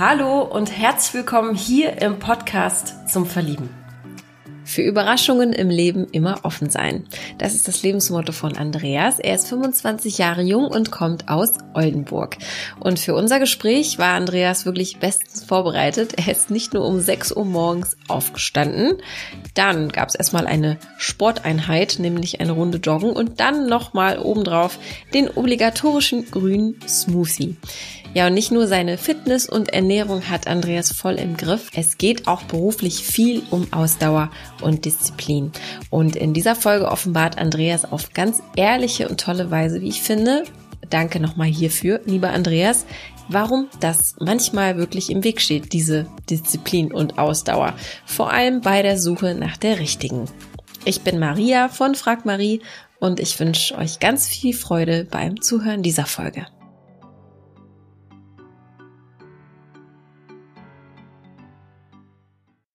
Hallo und herzlich willkommen hier im Podcast zum Verlieben. Für Überraschungen im Leben immer offen sein. Das ist das Lebensmotto von Andreas. Er ist 25 Jahre jung und kommt aus Oldenburg. Und für unser Gespräch war Andreas wirklich bestens vorbereitet. Er ist nicht nur um 6 Uhr morgens aufgestanden. Dann gab es erstmal eine Sporteinheit, nämlich eine Runde Joggen und dann nochmal obendrauf den obligatorischen grünen Smoothie. Ja, und nicht nur seine Fitness und Ernährung hat Andreas voll im Griff. Es geht auch beruflich viel um Ausdauer und Disziplin. Und in dieser Folge offenbart Andreas auf ganz ehrliche und tolle Weise, wie ich finde, danke nochmal hierfür, lieber Andreas, warum das manchmal wirklich im Weg steht, diese Disziplin und Ausdauer. Vor allem bei der Suche nach der richtigen. Ich bin Maria von Frag Marie und ich wünsche euch ganz viel Freude beim Zuhören dieser Folge.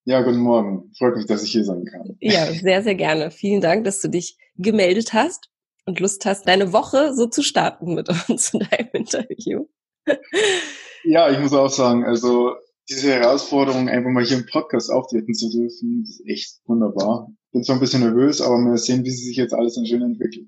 Ja, guten Morgen. Freut mich, dass ich hier sein kann. Ja, sehr, sehr gerne. Vielen Dank, dass du dich gemeldet hast und Lust hast, deine Woche so zu starten mit uns in deinem Interview. Ja, ich muss auch sagen, also diese Herausforderung, einfach mal hier im Podcast auftreten zu dürfen, ist echt wunderbar. Bin zwar ein bisschen nervös, aber wir sehen, wie sich jetzt alles dann schön entwickelt.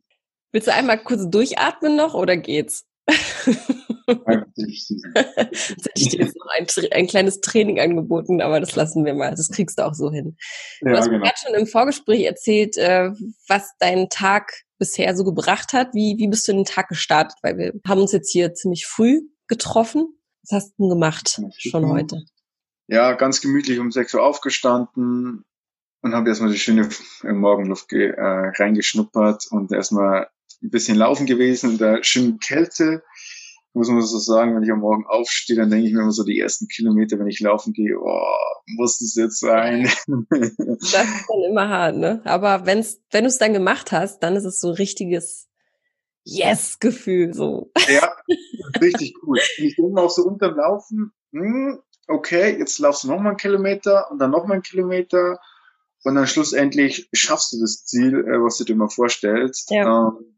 Willst du einmal kurz durchatmen noch oder geht's? Jetzt hätte ich dir jetzt noch ein, ein, kleines Training angeboten, aber das lassen wir mal. Das kriegst du auch so hin. Du ja, hast genau. mir gerade schon im Vorgespräch erzählt, äh, was dein Tag bisher so gebracht hat. Wie, wie bist du in den Tag gestartet? Weil wir haben uns jetzt hier ziemlich früh getroffen. Was hast du gemacht schon heute? Ja, ganz gemütlich um 6 Uhr aufgestanden und habe erstmal die schöne Morgenluft äh, reingeschnuppert und erstmal ein bisschen laufen gewesen in der schönen Kälte muss man so sagen, wenn ich am Morgen aufstehe, dann denke ich mir immer so die ersten Kilometer, wenn ich laufen gehe, oh, muss es jetzt sein? Das ist dann immer hart, ne? Aber wenn's, wenn du es dann gemacht hast, dann ist es so ein richtiges Yes-Gefühl, so. Ja, richtig cool. Ich denke auch so unterm Laufen, hm, okay, jetzt laufst du noch mal einen Kilometer und dann noch mal einen Kilometer und dann schlussendlich schaffst du das Ziel, äh, was du dir mal vorstellst. Ja. Ähm,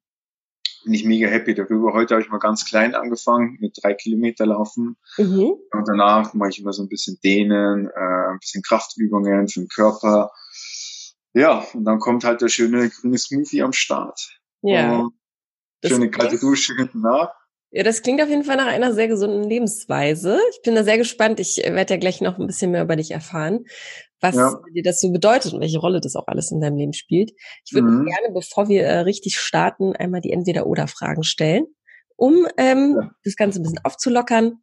bin ich mega happy darüber. Heute habe ich mal ganz klein angefangen mit drei Kilometer laufen. Mhm. Und danach mache ich immer so ein bisschen Dehnen, äh, ein bisschen Kraftübungen für den Körper. Ja, und dann kommt halt der schöne grüne Smoothie am Start. Ja. Und schöne kalte Dusche hinten nach. Ja, das klingt auf jeden Fall nach einer sehr gesunden Lebensweise. Ich bin da sehr gespannt. Ich werde ja gleich noch ein bisschen mehr über dich erfahren was ja. dir das so bedeutet und welche Rolle das auch alles in deinem Leben spielt. Ich würde mhm. gerne, bevor wir äh, richtig starten, einmal die Entweder-Oder-Fragen stellen, um ähm, ja. das Ganze ein bisschen aufzulockern.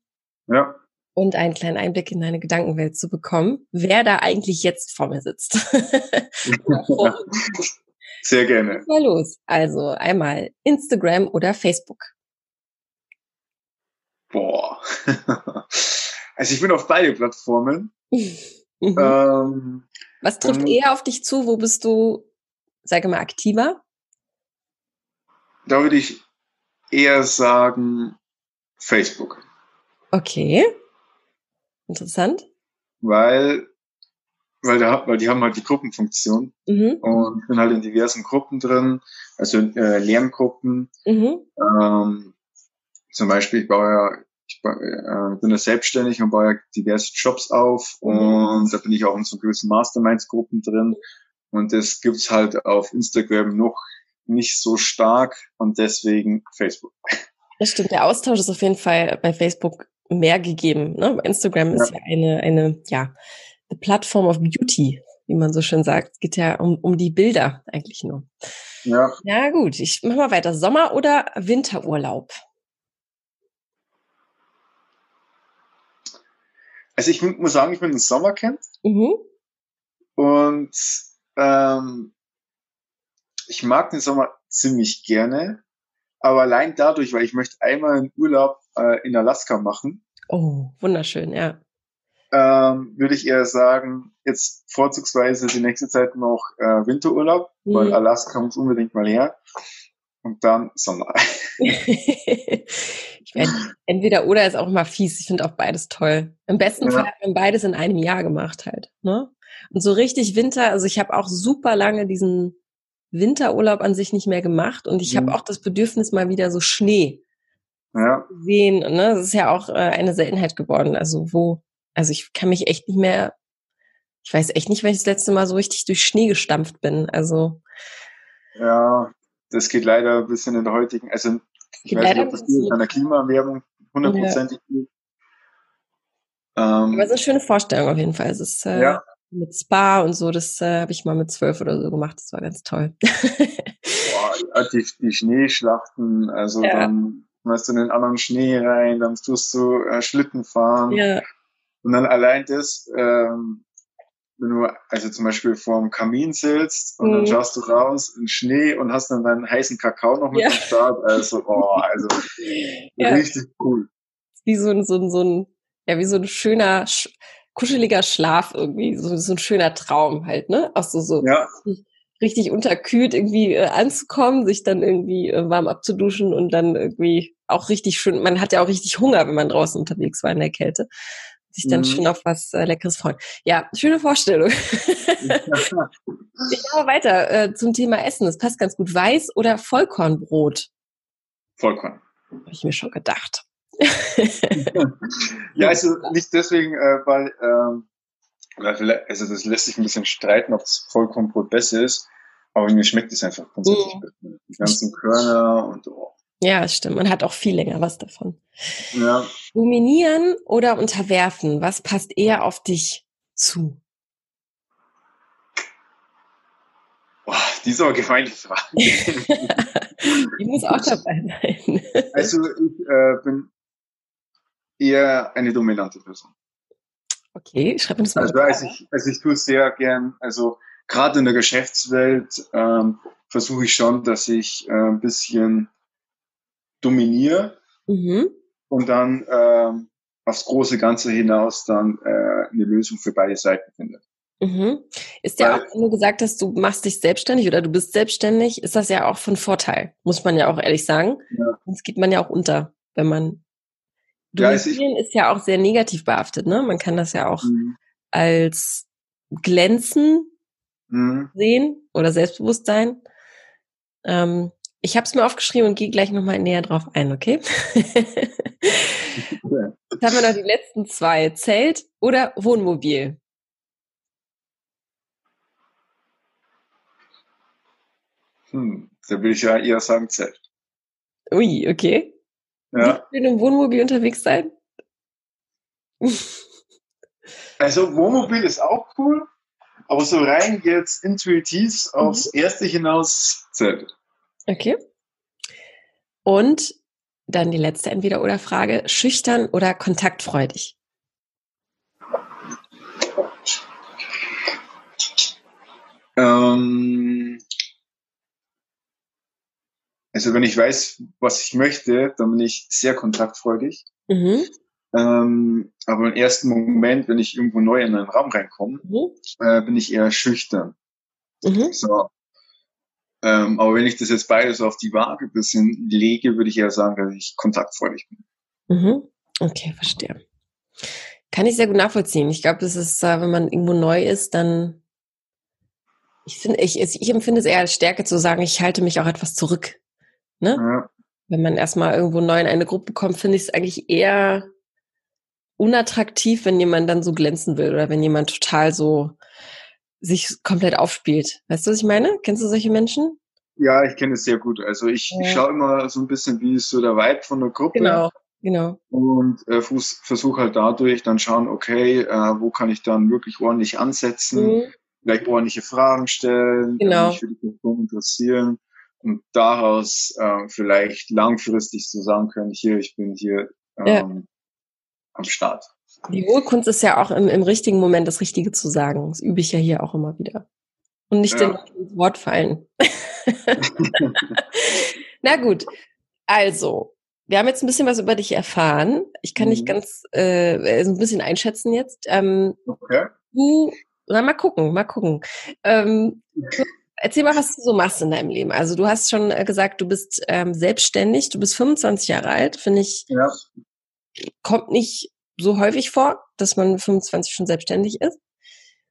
Ja. Und einen kleinen Einblick in deine Gedankenwelt zu bekommen, wer da eigentlich jetzt vor mir sitzt. Sehr gerne. Mal los. Also einmal Instagram oder Facebook. Boah. Also ich bin auf beide Plattformen. Mhm. Ähm, Was trifft und, eher auf dich zu? Wo bist du, sage mal, aktiver? Da würde ich eher sagen Facebook. Okay. Interessant. Weil, weil, da, weil die haben halt die Gruppenfunktion mhm. und bin halt in diversen Gruppen drin, also äh, Lerngruppen. Mhm. Ähm, zum Beispiel, ich baue ja äh, bin ja selbstständig und baue ja diverse Jobs auf mhm. und da bin ich auch in so gewissen Masterminds-Gruppen drin und das gibt's halt auf Instagram noch nicht so stark und deswegen Facebook. Das stimmt, der Austausch ist auf jeden Fall bei Facebook mehr gegeben. Ne? Instagram ist ja. ja eine, eine, ja, the platform of beauty, wie man so schön sagt. Es geht ja um, um die Bilder eigentlich nur. Ja. Ja, gut. Ich mach mal weiter. Sommer- oder Winterurlaub? Also ich muss sagen, ich bin ein Sommerkind. Mhm. Und ähm, ich mag den Sommer ziemlich gerne. Aber allein dadurch, weil ich möchte einmal einen Urlaub äh, in Alaska machen. Oh, wunderschön, ja. Ähm, würde ich eher sagen, jetzt vorzugsweise die nächste Zeit noch äh, Winterurlaub, mhm. weil Alaska muss unbedingt mal her. Und dann Sommer. ich meine, entweder oder ist auch mal fies. Ich finde auch beides toll. Im besten ja. Fall hat man beides in einem Jahr gemacht halt. Ne? Und so richtig Winter, also ich habe auch super lange diesen Winterurlaub an sich nicht mehr gemacht und ich mhm. habe auch das Bedürfnis mal wieder so Schnee ja. sehen. Ne? Das ist ja auch äh, eine Seltenheit geworden. Also wo Also ich kann mich echt nicht mehr, ich weiß echt nicht, wenn ich das letzte Mal so richtig durch Schnee gestampft bin. Also. Ja, das geht leider ein bisschen in der heutigen, also ich weiß nicht, ob das in einer Klimaerwärmung hundertprozentig ja. geht. Ähm, Aber es ist eine schöne Vorstellung auf jeden Fall. Es ist äh, ja. mit Spa und so, das äh, habe ich mal mit zwölf oder so gemacht. Das war ganz toll. Boah, die, die Schneeschlachten, also ja. dann schmeißt du in den anderen Schnee rein, dann tust du äh, Schlitten fahren. Ja. Und dann allein das, ähm, wenn du also zum Beispiel vorm Kamin sitzt und mhm. dann schaust du raus in Schnee und hast dann deinen heißen Kakao noch mit ja. am Start. Also, oh, also ja. richtig cool. Wie so ein, so ein, so ein, ja, wie so ein schöner, sch kuscheliger Schlaf irgendwie, so, so ein schöner Traum halt, ne? Auch so, so ja. richtig unterkühlt irgendwie äh, anzukommen, sich dann irgendwie äh, warm abzuduschen und dann irgendwie auch richtig schön, man hat ja auch richtig Hunger, wenn man draußen unterwegs war in der Kälte sich dann mhm. schon auf was äh, Leckeres freuen. Ja, schöne Vorstellung. ich mache weiter äh, zum Thema Essen. Das passt ganz gut. Weiß oder Vollkornbrot? Vollkorn. Habe ich mir schon gedacht. ja, also nicht deswegen, äh, weil, ähm, also das lässt sich ein bisschen streiten, ob das Vollkornbrot besser ist, aber mir schmeckt es einfach grundsätzlich mm. Die ganzen Körner und oh, ja, stimmt. Man hat auch viel länger was davon. Ja. Dominieren oder unterwerfen? Was passt eher auf dich zu? Boah, die ist aber gemeine Frage. die muss auch dabei sein. also ich äh, bin eher eine dominante Person. Okay, schreib das mal. Also, also ich, also ich tue sehr gern, also gerade in der Geschäftswelt ähm, versuche ich schon, dass ich äh, ein bisschen dominiere mhm. und dann äh, aufs große Ganze hinaus dann äh, eine Lösung für beide Seiten finde. Mhm. Ist ja auch, wenn du gesagt hast, du machst dich selbstständig oder du bist selbstständig, ist das ja auch von Vorteil, muss man ja auch ehrlich sagen. Ja. Sonst geht man ja auch unter, wenn man Dominieren ja, ist ja auch sehr negativ behaftet, ne? Man kann das ja auch mhm. als Glänzen mhm. sehen oder Selbstbewusstsein. Ähm, ich habe es mir aufgeschrieben und gehe gleich nochmal näher drauf ein, okay? Jetzt haben wir noch die letzten zwei. Zelt oder Wohnmobil? Hm, da würde ich ja eher sagen Zelt. Ui, okay. Ja. Wie in einem Wohnmobil unterwegs sein? Also Wohnmobil ist auch cool, aber so rein jetzt intuitiv aufs mhm. erste hinaus Zelt. Okay. Und dann die letzte Entweder-Oder-Frage. Schüchtern oder kontaktfreudig? Ähm, also wenn ich weiß, was ich möchte, dann bin ich sehr kontaktfreudig. Mhm. Ähm, aber im ersten Moment, wenn ich irgendwo neu in einen Raum reinkomme, mhm. äh, bin ich eher schüchtern. Mhm. So, ähm, aber wenn ich das jetzt beides auf die Waage bisschen lege, würde ich eher sagen, dass ich kontaktfreudig bin. Mhm. Okay, verstehe. Kann ich sehr gut nachvollziehen. Ich glaube, das ist, äh, wenn man irgendwo neu ist, dann ich finde, ich, ich empfinde es eher als Stärke zu sagen, ich halte mich auch etwas zurück. Ne? Ja. Wenn man erstmal irgendwo neu in eine Gruppe kommt, finde ich es eigentlich eher unattraktiv, wenn jemand dann so glänzen will oder wenn jemand total so sich komplett aufspielt. Weißt du, was ich meine? Kennst du solche Menschen? Ja, ich kenne es sehr gut. Also ich, ja. ich schaue immer so ein bisschen, wie ist so der Vibe von der Gruppe. Genau, genau. Und äh, versuche halt dadurch dann schauen, okay, äh, wo kann ich dann wirklich ordentlich ansetzen, mhm. vielleicht ordentliche Fragen stellen, genau. mich für die Person interessieren und daraus äh, vielleicht langfristig so sagen können, hier, ich bin hier ähm, ja. am Start. Die hohe Kunst ist ja auch im, im richtigen Moment das Richtige zu sagen. Das übe ich ja hier auch immer wieder. Und nicht ja. ins Wort fallen. Na gut. Also, wir haben jetzt ein bisschen was über dich erfahren. Ich kann mhm. dich ganz äh, so ein bisschen einschätzen jetzt. Ähm, okay. Du, na, mal gucken, mal gucken. Ähm, erzähl mal, was du so machst in deinem Leben. Also du hast schon äh, gesagt, du bist ähm, selbstständig, du bist 25 Jahre alt, finde ich. Ja. Kommt nicht so häufig vor, dass man 25 schon selbstständig ist.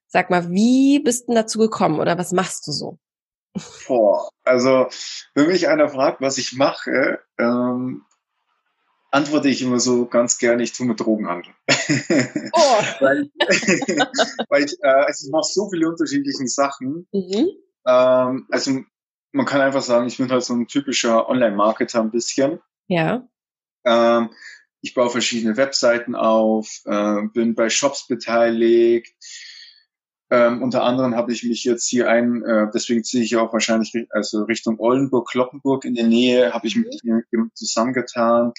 Sag mal, wie bist du dazu gekommen oder was machst du so? Boah, also wenn mich einer fragt, was ich mache, ähm, antworte ich immer so ganz gerne, ich tue mir Drogenhandel. Oh. weil, weil ich, äh, also ich mache so viele unterschiedliche Sachen. Mhm. Ähm, also man kann einfach sagen, ich bin halt so ein typischer Online-Marketer ein bisschen. Ja. Ähm, ich baue verschiedene Webseiten auf, äh, bin bei Shops beteiligt. Ähm, unter anderem habe ich mich jetzt hier ein, äh, deswegen ziehe ich auch wahrscheinlich also Richtung Oldenburg, Kloppenburg in der Nähe, habe ich mich mhm. zusammengetan.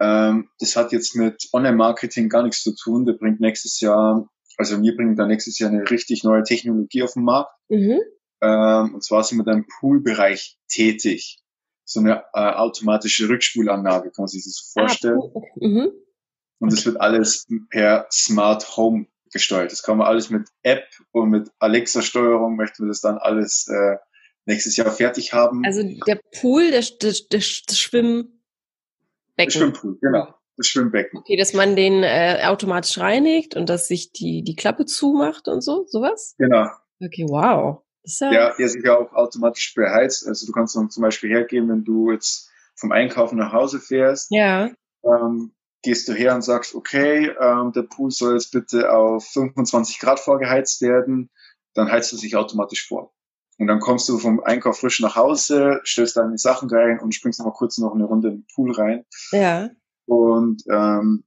Ähm, das hat jetzt mit Online-Marketing gar nichts zu tun. Der bringt nächstes Jahr, also wir bringen da nächstes Jahr eine richtig neue Technologie auf den Markt. Mhm. Ähm, und zwar sind wir da im Poolbereich tätig. So eine äh, automatische Rückspulanlage, kann man sich das so ah, vorstellen. Ah, mhm. Und das wird alles per Smart Home gesteuert. Das kann man alles mit App und mit Alexa-Steuerung möchten wir das dann alles äh, nächstes Jahr fertig haben. Also der Pool, der, der, der, der Schwimmbecken. Der Schwimmpool, genau. Das Schwimmbecken. Okay, dass man den äh, automatisch reinigt und dass sich die, die Klappe zumacht und so, sowas? Genau. Okay, wow. Ja, ja, der sich ja auch automatisch beheizt. Also du kannst dann zum Beispiel hergeben, wenn du jetzt vom Einkaufen nach Hause fährst. Ja. Ähm, gehst du her und sagst, okay, ähm, der Pool soll jetzt bitte auf 25 Grad vorgeheizt werden, dann heizt du sich automatisch vor. Und dann kommst du vom Einkauf frisch nach Hause, stellst deine Sachen rein und springst noch mal kurz noch eine Runde in den Pool rein. Ja. Und ähm,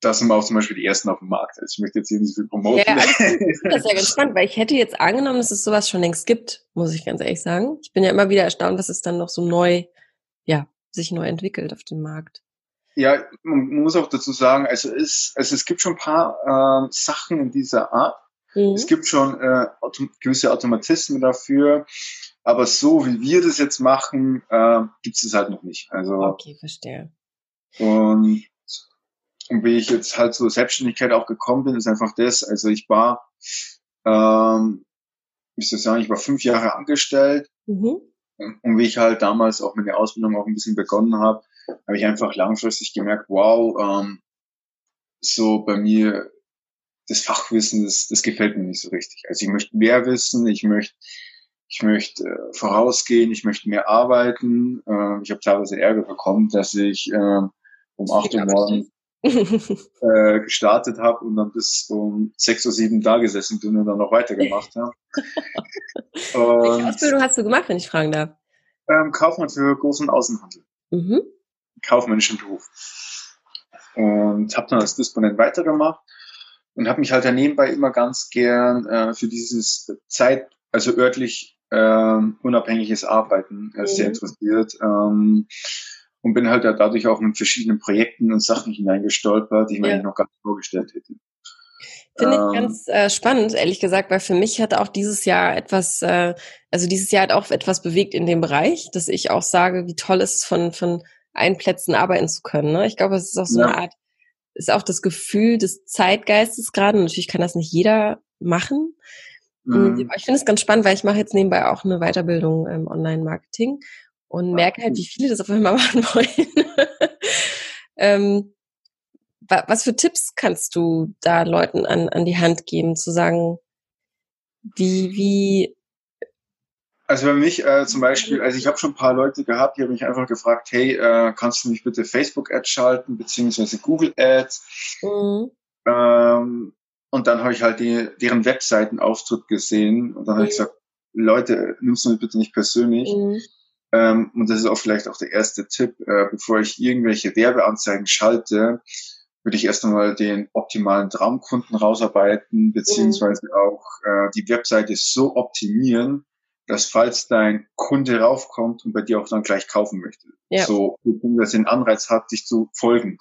da sind wir auch zum Beispiel die ersten auf dem Markt. Also ich möchte jetzt hier nicht so viel promoten. Ja, also das ist ja ganz spannend, weil ich hätte jetzt angenommen, dass es sowas schon längst gibt, muss ich ganz ehrlich sagen. Ich bin ja immer wieder erstaunt, dass es dann noch so neu, ja, sich neu entwickelt auf dem Markt. Ja, man muss auch dazu sagen, also es, also es gibt schon ein paar äh, Sachen in dieser Art. Mhm. Es gibt schon äh, autom gewisse Automatismen dafür, aber so wie wir das jetzt machen, äh, gibt es halt noch nicht. Also okay, verstehe. Und und wie ich jetzt halt zur Selbstständigkeit auch gekommen bin, ist einfach das. Also ich war, ähm, wie soll ich sagen, ich war fünf Jahre angestellt. Mhm. Und wie ich halt damals auch meine Ausbildung auch ein bisschen begonnen habe, habe ich einfach langfristig gemerkt, wow, ähm, so bei mir das Fachwissen, das, das gefällt mir nicht so richtig. Also ich möchte mehr wissen, ich möchte ich möchte äh, vorausgehen, ich möchte mehr arbeiten. Äh, ich habe teilweise Ärger bekommen, dass ich äh, um acht Uhr morgens äh, gestartet habe und dann bis um sechs oder sieben da gesessen bin und dann noch weitergemacht habe. Welche Ausbildung hast du gemacht, wenn ich fragen darf? Ähm, Kaufmann für Groß- und Außenhandel. Mhm. Kaufmännischen Beruf. Und habe dann als Disponent weitergemacht und habe mich halt da nebenbei immer ganz gern äh, für dieses Zeit, also örtlich ähm, unabhängiges Arbeiten äh, mhm. sehr interessiert. Ähm, und bin halt dadurch auch in verschiedenen Projekten und Sachen hineingestolpert, die ich mir eigentlich noch gar nicht vorgestellt hätte. Finde ich ähm, ganz äh, spannend, ehrlich gesagt, weil für mich hat auch dieses Jahr etwas, äh, also dieses Jahr hat auch etwas bewegt in dem Bereich, dass ich auch sage, wie toll ist es, von, von allen Plätzen arbeiten zu können. Ne? Ich glaube, es ist auch so ja. eine Art, ist auch das Gefühl des Zeitgeistes gerade. Natürlich kann das nicht jeder machen. Mhm. Ich finde es ganz spannend, weil ich mache jetzt nebenbei auch eine Weiterbildung im Online-Marketing und merke halt, wie viele das auf einmal machen wollen. ähm, was für Tipps kannst du da Leuten an, an die Hand geben, zu sagen, wie, wie also für mich äh, zum Beispiel, also ich habe schon ein paar Leute gehabt, die haben mich einfach gefragt, hey, äh, kannst du mich bitte Facebook-Ads schalten, beziehungsweise Google-Ads? Mhm. Ähm, und dann habe ich halt die, deren Webseitenauftritt gesehen und dann habe ich mhm. gesagt, Leute, nimmst du mich bitte nicht persönlich. Mhm. Ähm, und das ist auch vielleicht auch der erste Tipp, äh, bevor ich irgendwelche Werbeanzeigen schalte, würde ich erst einmal den optimalen Traumkunden rausarbeiten, beziehungsweise mhm. auch äh, die Webseite so optimieren, dass falls dein Kunde raufkommt und bei dir auch dann gleich kaufen möchte, ja. so dass den Anreiz hat, dich zu folgen,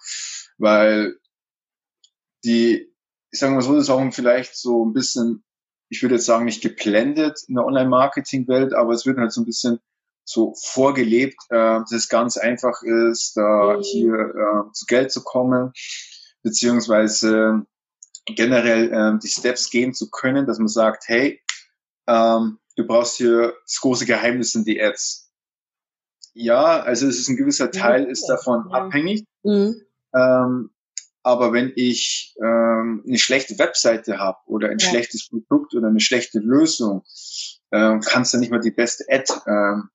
weil die, ich sage mal so, das ist auch vielleicht so ein bisschen, ich würde jetzt sagen, nicht geblendet in der Online-Marketing-Welt, aber es wird halt so ein bisschen so vorgelebt, äh, dass es ganz einfach ist, da mhm. hier äh, zu Geld zu kommen, beziehungsweise generell äh, die Steps gehen zu können, dass man sagt, hey, ähm, du brauchst hier das große Geheimnis in die Ads. Ja, also es ist ein gewisser Teil ist davon ja. abhängig. Mhm. Ähm, aber wenn ich ähm, eine schlechte Webseite habe oder ein ja. schlechtes Produkt oder eine schlechte Lösung, ähm, kannst du nicht mal die beste Ad ähm,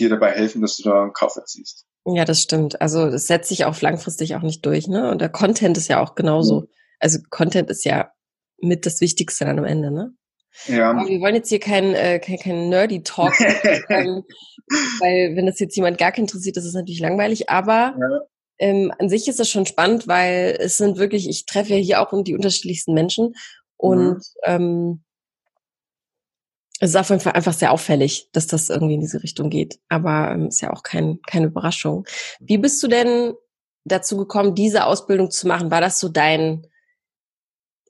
dir dabei helfen, dass du da einen Kauf erziehst. Ja, das stimmt. Also das setzt sich auch langfristig auch nicht durch, ne? Und der Content ist ja auch genauso. Also Content ist ja mit das Wichtigste dann am Ende, ne? Ja. Aber wir wollen jetzt hier keinen äh, kein, kein nerdy Talk, ähm, weil wenn das jetzt jemand gar keinen interessiert, das ist natürlich langweilig. Aber ja. ähm, an sich ist das schon spannend, weil es sind wirklich, ich treffe ja hier auch die unterschiedlichsten Menschen und mhm. ähm, es ist auf jeden Fall einfach sehr auffällig, dass das irgendwie in diese Richtung geht. Aber ähm, ist ja auch kein, keine Überraschung. Wie bist du denn dazu gekommen, diese Ausbildung zu machen? War das so dein,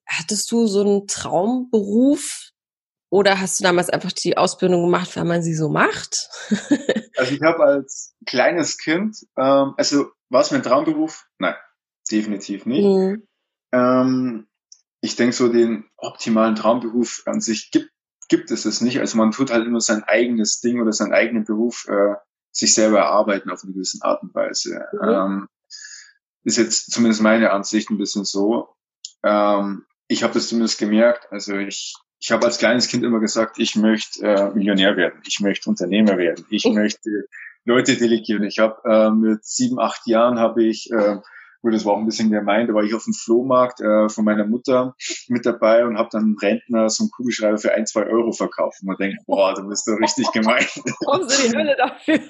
hattest du so einen Traumberuf oder hast du damals einfach die Ausbildung gemacht, weil man sie so macht? also ich habe als kleines Kind, ähm, also war es mein Traumberuf? Nein, definitiv nicht. Mhm. Ähm, ich denke so, den optimalen Traumberuf an sich gibt gibt es es nicht. Also man tut halt immer sein eigenes Ding oder seinen eigenen Beruf äh, sich selber erarbeiten auf eine gewisse Art und Weise. Mhm. Ähm, ist jetzt zumindest meine Ansicht ein bisschen so. Ähm, ich habe das zumindest gemerkt. Also ich, ich habe als kleines Kind immer gesagt, ich möchte äh, Millionär werden, ich möchte Unternehmer werden, ich mhm. möchte Leute delegieren. Ich habe äh, mit sieben, acht Jahren habe ich äh, Gut, das war auch ein bisschen gemein. Da war ich auf dem Flohmarkt äh, von meiner Mutter mit dabei und habe dann einem Rentner so einen Kugelschreiber für ein, zwei Euro verkauft. Und man denkt, boah, du bist doch richtig gemein. Brauchst du die Hölle dafür?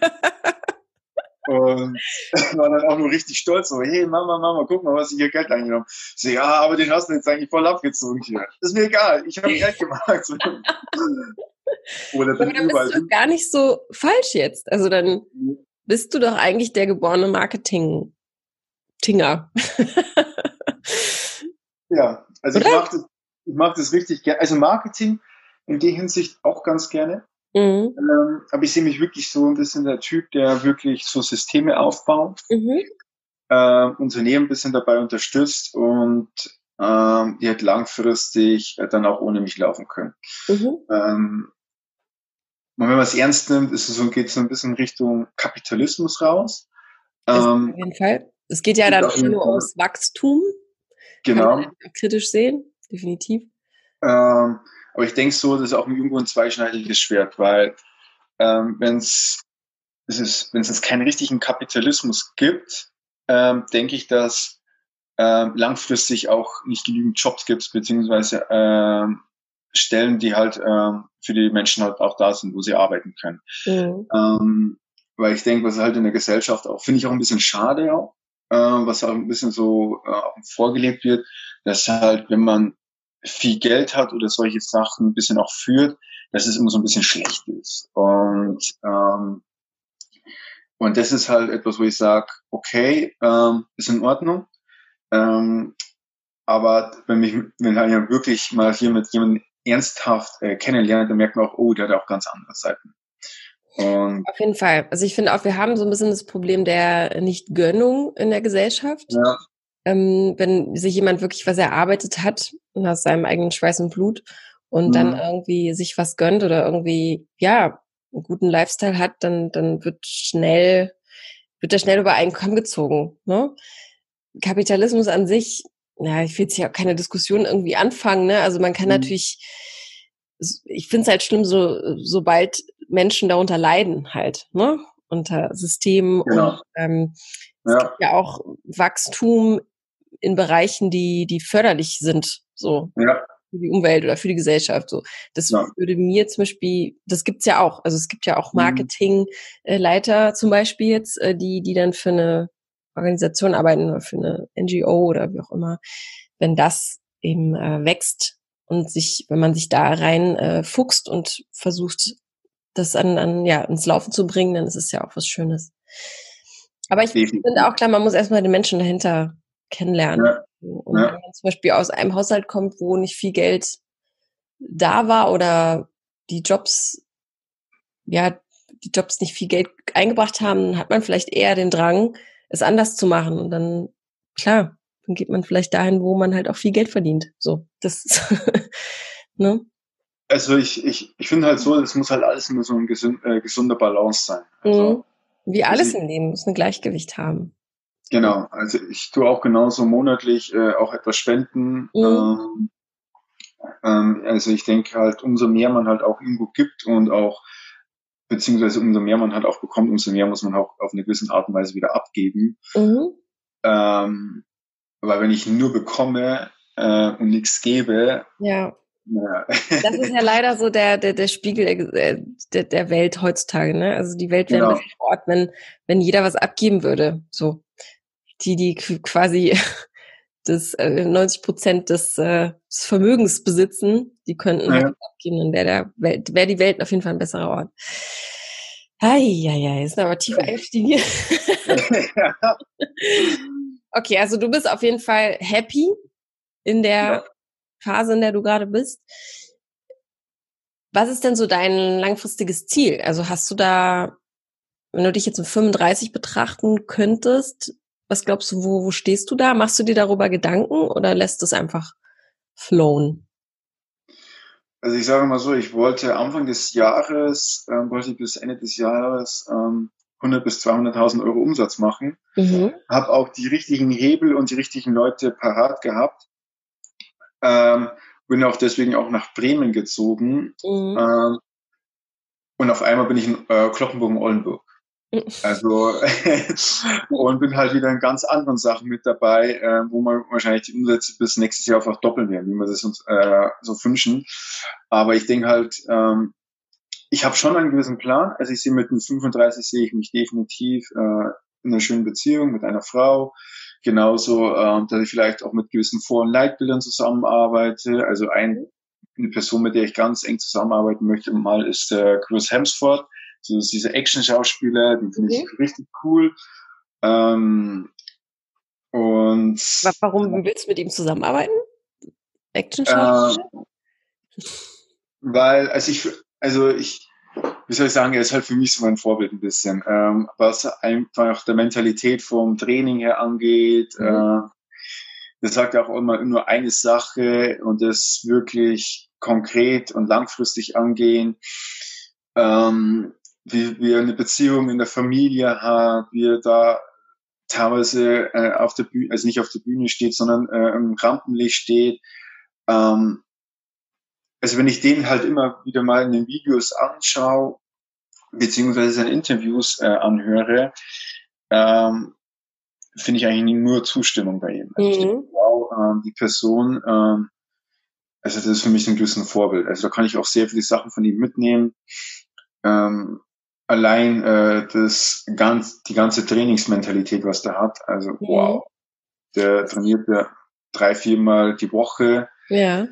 Und war dann auch nur richtig stolz, so, hey Mama, Mama, guck mal, was ich hier Geld eingenommen habe. So, ja, aber den hast du jetzt eigentlich voll abgezogen hier. ist mir egal, ich habe Geld gemacht. Oder dann, aber dann bist du gar nicht so falsch jetzt. Also dann bist du doch eigentlich der geborene Marketing Tinger. ja, also Oder? ich mache das, ich mach das richtig gerne. Also Marketing in der Hinsicht auch ganz gerne. Mhm. Ähm, aber ich sehe mich wirklich so ein bisschen der Typ, der wirklich so Systeme aufbaut, mhm. äh, Unternehmen ein bisschen dabei unterstützt und ähm, die halt langfristig äh, dann auch ohne mich laufen können. Mhm. Ähm, und wenn man es ernst nimmt, ist es so, geht es so ein bisschen Richtung Kapitalismus raus. Ähm, auf jeden Fall. Es geht ja dann auch nur ums Wachstum. Genau. kritisch sehen, definitiv. Ähm, aber ich denke so, das ist auch irgendwo ein zweischneidiges Schwert, weil ähm, wenn es wenn es keinen richtigen Kapitalismus gibt, ähm, denke ich, dass ähm, langfristig auch nicht genügend Jobs gibt, beziehungsweise ähm, Stellen, die halt ähm, für die Menschen halt auch da sind, wo sie arbeiten können. Mhm. Weil ich denke, was halt in der Gesellschaft auch, finde ich auch ein bisschen schade auch, äh, was auch ein bisschen so äh, vorgelebt wird, dass halt, wenn man viel Geld hat oder solche Sachen ein bisschen auch führt, dass es immer so ein bisschen schlecht ist. Und ähm, und das ist halt etwas, wo ich sage, okay, ähm, ist in Ordnung. Ähm, aber wenn mich, wenn halt wirklich mal hier mit jemandem ernsthaft äh, kennenlernt, dann merkt man auch, oh, der hat auch ganz andere Seiten. Und Auf jeden Fall. Also ich finde auch, wir haben so ein bisschen das Problem der Nicht-Gönnung in der Gesellschaft. Ja. Ähm, wenn sich jemand wirklich was erarbeitet hat aus seinem eigenen Schweiß und Blut und mhm. dann irgendwie sich was gönnt oder irgendwie, ja, einen guten Lifestyle hat, dann, dann wird schnell, wird er schnell über einen Kamm gezogen. Ne? Kapitalismus an sich, ja, ich will jetzt ja auch keine Diskussion irgendwie anfangen, ne? Also man kann mhm. natürlich, ich finde es halt schlimm, so, sobald Menschen darunter leiden halt, ne? Unter Systemen genau. und ähm, ja. es gibt ja auch Wachstum in Bereichen, die, die förderlich sind, so. Ja. Für die Umwelt oder für die Gesellschaft, so. Das ja. würde mir zum Beispiel, das gibt's ja auch. Also es gibt ja auch mhm. Marketingleiter zum Beispiel jetzt, äh, die, die dann für eine Organisation arbeiten oder für eine NGO oder wie auch immer. Wenn das eben äh, wächst und sich, wenn man sich da rein äh, fuchst und versucht, das an, an, ja, ins Laufen zu bringen, dann ist es ja auch was Schönes. Aber ich finde auch klar, man muss erstmal den Menschen dahinter kennenlernen. Ja. Und ja. wenn man zum Beispiel aus einem Haushalt kommt, wo nicht viel Geld da war oder die Jobs, ja, die Jobs nicht viel Geld eingebracht haben, hat man vielleicht eher den Drang, es anders zu machen. Und dann, klar, dann geht man vielleicht dahin, wo man halt auch viel Geld verdient. So, das, ne? Also ich, ich, ich finde halt so, es muss halt alles immer so ein gesund, äh, gesunder Balance sein. Also, mhm. Wie alles im Leben muss ein Gleichgewicht haben. Genau, also ich tue auch genauso monatlich äh, auch etwas spenden. Mhm. Ähm, ähm, also ich denke halt, umso mehr man halt auch irgendwo gibt und auch beziehungsweise umso mehr man halt auch bekommt, umso mehr muss man auch auf eine gewisse Art und Weise wieder abgeben. Mhm. Ähm, weil wenn ich nur bekomme äh, und nichts gebe, ja. Ja. Das ist ja leider so der, der, der Spiegel der, der, Welt heutzutage. Ne? Also die Welt wäre genau. ein Ort, wenn, wenn jeder was abgeben würde. So die, die quasi das äh, 90 Prozent des, äh, des Vermögens besitzen, die könnten ja. abgeben, dann wäre der Welt, wäre die Welt auf jeden Fall ein besserer Ort. Eieiei, ist aber tief eingestiegen. okay, also du bist auf jeden Fall happy in der ja. Phase, in der du gerade bist. Was ist denn so dein langfristiges Ziel? Also hast du da, wenn du dich jetzt um 35 betrachten könntest, was glaubst du, wo, wo stehst du da? Machst du dir darüber Gedanken oder lässt es einfach flown? Also ich sage mal so, ich wollte Anfang des Jahres, ähm, wollte ich bis Ende des Jahres ähm, 100 bis 200.000 Euro Umsatz machen. Mhm. Habe auch die richtigen Hebel und die richtigen Leute parat gehabt. Ähm, bin auch deswegen auch nach Bremen gezogen. Mhm. Ähm, und auf einmal bin ich in äh, Kloppenburg-Oldenburg. Also und bin halt wieder in ganz anderen Sachen mit dabei, äh, wo man wahrscheinlich die Umsätze bis nächstes Jahr einfach doppeln werden, wie wir das uns äh, so wünschen. Aber ich denke halt, ähm, ich habe schon einen gewissen Plan. Also ich sehe mit den 35 sehe ich mich definitiv äh, in einer schönen Beziehung mit einer Frau. Genauso, äh, dass ich vielleicht auch mit gewissen Vor- und Leitbildern zusammenarbeite. Also ein, eine Person, mit der ich ganz eng zusammenarbeiten möchte, mal ist der Chris Hemsworth so diese Action-Schauspieler, die finde okay. ich richtig cool. Ähm, und warum willst du mit ihm zusammenarbeiten? Action-Schauspieler? Äh, weil, also ich, also ich, wie soll ich sagen, er ist halt für mich so mein Vorbild ein bisschen, ähm, was einfach der Mentalität vom Training her angeht. Mhm. Äh, er sagt auch immer nur eine Sache und das wirklich konkret und langfristig angehen. Ähm, wie, wie er eine Beziehung in der Familie hat, wie er da teilweise äh, auf der Bühne, also nicht auf der Bühne steht, sondern äh, im Rampenlicht steht. Ähm, also wenn ich den halt immer wieder mal in den Videos anschaue, beziehungsweise seine Interviews äh, anhöre, ähm, finde ich eigentlich nur Zustimmung bei ihm. Also mhm. denke, wow, ähm, die Person, ähm, also das ist für mich ein gewisses Vorbild. Also da kann ich auch sehr viele Sachen von ihm mitnehmen. Ähm, allein äh, das ganz, die ganze Trainingsmentalität, was der hat, also mhm. wow. Der trainiert ja drei, viermal die Woche. Ja.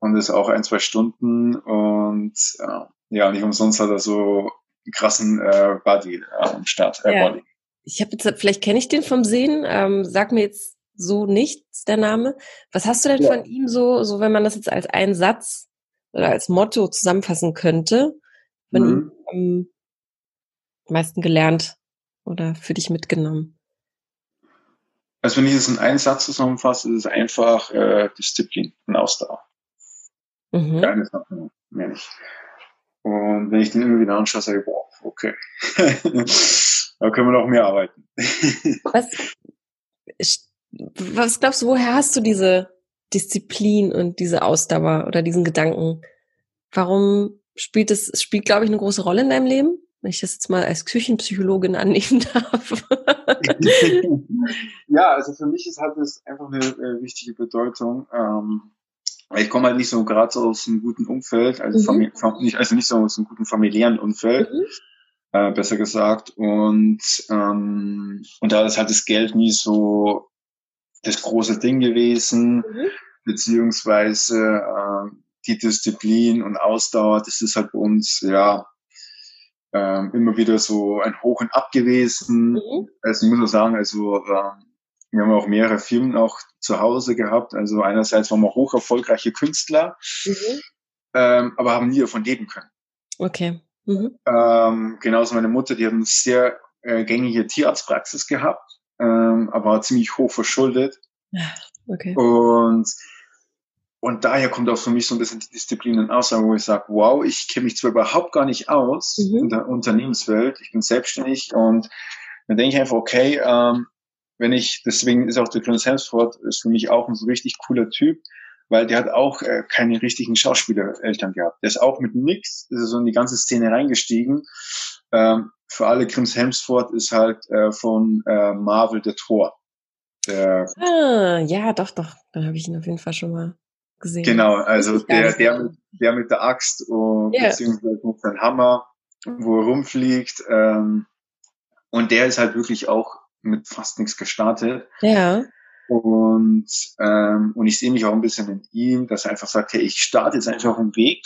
Und ist auch ein, zwei Stunden und äh, ja, nicht umsonst hat er so einen krassen äh, Body äh, am Start. Äh, ja. Body. Ich habe jetzt, vielleicht kenne ich den vom Sehen, ähm, sag mir jetzt so nichts der Name. Was hast du denn ja. von ihm so, so wenn man das jetzt als einen Satz oder als Motto zusammenfassen könnte, von mhm. ihm ähm, meisten gelernt oder für dich mitgenommen? Also wenn ich es in einen Satz zusammenfasse, ist es einfach äh, Disziplin und Ausdauer. Mhm. Keine Sache mehr nicht. Und wenn ich den immer wieder anschaue, sage ich, boah, okay. da können wir noch mehr arbeiten. was, was glaubst du, woher hast du diese Disziplin und diese Ausdauer oder diesen Gedanken? Warum spielt es, spielt, glaube ich, eine große Rolle in deinem Leben? wenn ich das jetzt mal als Küchenpsychologin annehmen darf. ja, also für mich ist halt das einfach eine äh, wichtige Bedeutung. Ähm, ich komme halt nicht so gerade so aus einem guten Umfeld, also, mhm. nicht, also nicht so aus einem guten familiären Umfeld, mhm. äh, besser gesagt. Und, ähm, und da ist halt das Geld nie so das große Ding gewesen, mhm. beziehungsweise äh, die Disziplin und Ausdauer, das ist halt bei uns, ja, ähm, immer wieder so ein Hoch und Ab gewesen. Mhm. Also ich muss auch sagen, also ähm, wir haben auch mehrere Firmen auch zu Hause gehabt. Also einerseits waren wir hoch erfolgreiche Künstler, mhm. ähm, aber haben nie davon leben können. Okay. Mhm. Ähm, genauso meine Mutter, die hat eine sehr äh, gängige Tierarztpraxis gehabt, ähm, aber ziemlich hoch verschuldet. Okay. Und und daher kommt auch für mich so ein bisschen die Disziplin und Aussage, wo ich sage, wow, ich kenne mich zwar überhaupt gar nicht aus mhm. in der Unternehmenswelt, ich bin selbstständig und dann denke ich einfach, okay, ähm, wenn ich, deswegen ist auch der Clarence Hemsworth ist für mich auch ein so richtig cooler Typ, weil der hat auch äh, keine richtigen Schauspielereltern gehabt. Der ist auch mit nix, ist so in die ganze Szene reingestiegen. Ähm, für alle Crims Hemsford ist halt äh, von äh, Marvel der Tor. Der, ah, ja, doch, doch. Dann habe ich ihn auf jeden Fall schon mal gesehen. Genau, also der, der, mit, der mit der Axt und yeah. beziehungsweise mit seinem Hammer, wo er rumfliegt. Ähm, und der ist halt wirklich auch mit fast nichts gestartet. Ja. Und, ähm, und ich sehe mich auch ein bisschen in ihm, dass er einfach sagt, hey, ich starte jetzt einfach einen Weg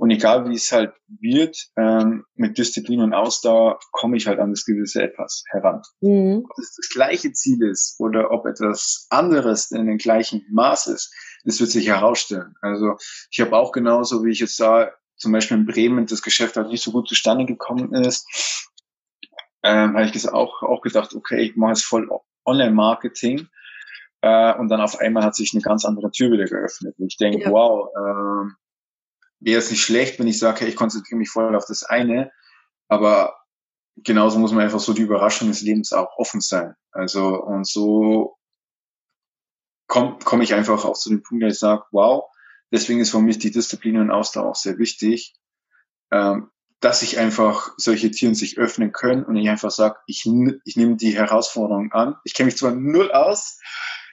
und egal wie es halt wird, ähm, mit Disziplin und Ausdauer komme ich halt an das gewisse Etwas heran. Mhm. Ob es das gleiche Ziel ist oder ob etwas anderes in dem gleichen Maß ist, das wird sich herausstellen. Also ich habe auch genauso, wie ich jetzt sah, zum Beispiel in Bremen das Geschäft halt nicht so gut zustande gekommen ist, ähm, habe ich auch, auch gedacht, okay, ich mache jetzt voll Online-Marketing. Äh, und dann auf einmal hat sich eine ganz andere Tür wieder geöffnet. Und ich denke, ja. wow, äh, wäre es nicht schlecht, wenn ich sage, hey, ich konzentriere mich voll auf das eine. Aber genauso muss man einfach so die Überraschung des Lebens auch offen sein. Also und so komme komm ich einfach auch zu dem Punkt, dass ich sage, wow, deswegen ist für mich die Disziplin und Ausdauer auch sehr wichtig, ähm, dass sich einfach solche Tieren sich öffnen können und ich einfach sage, ich, ich nehme die Herausforderung an. Ich kenne mich zwar null aus,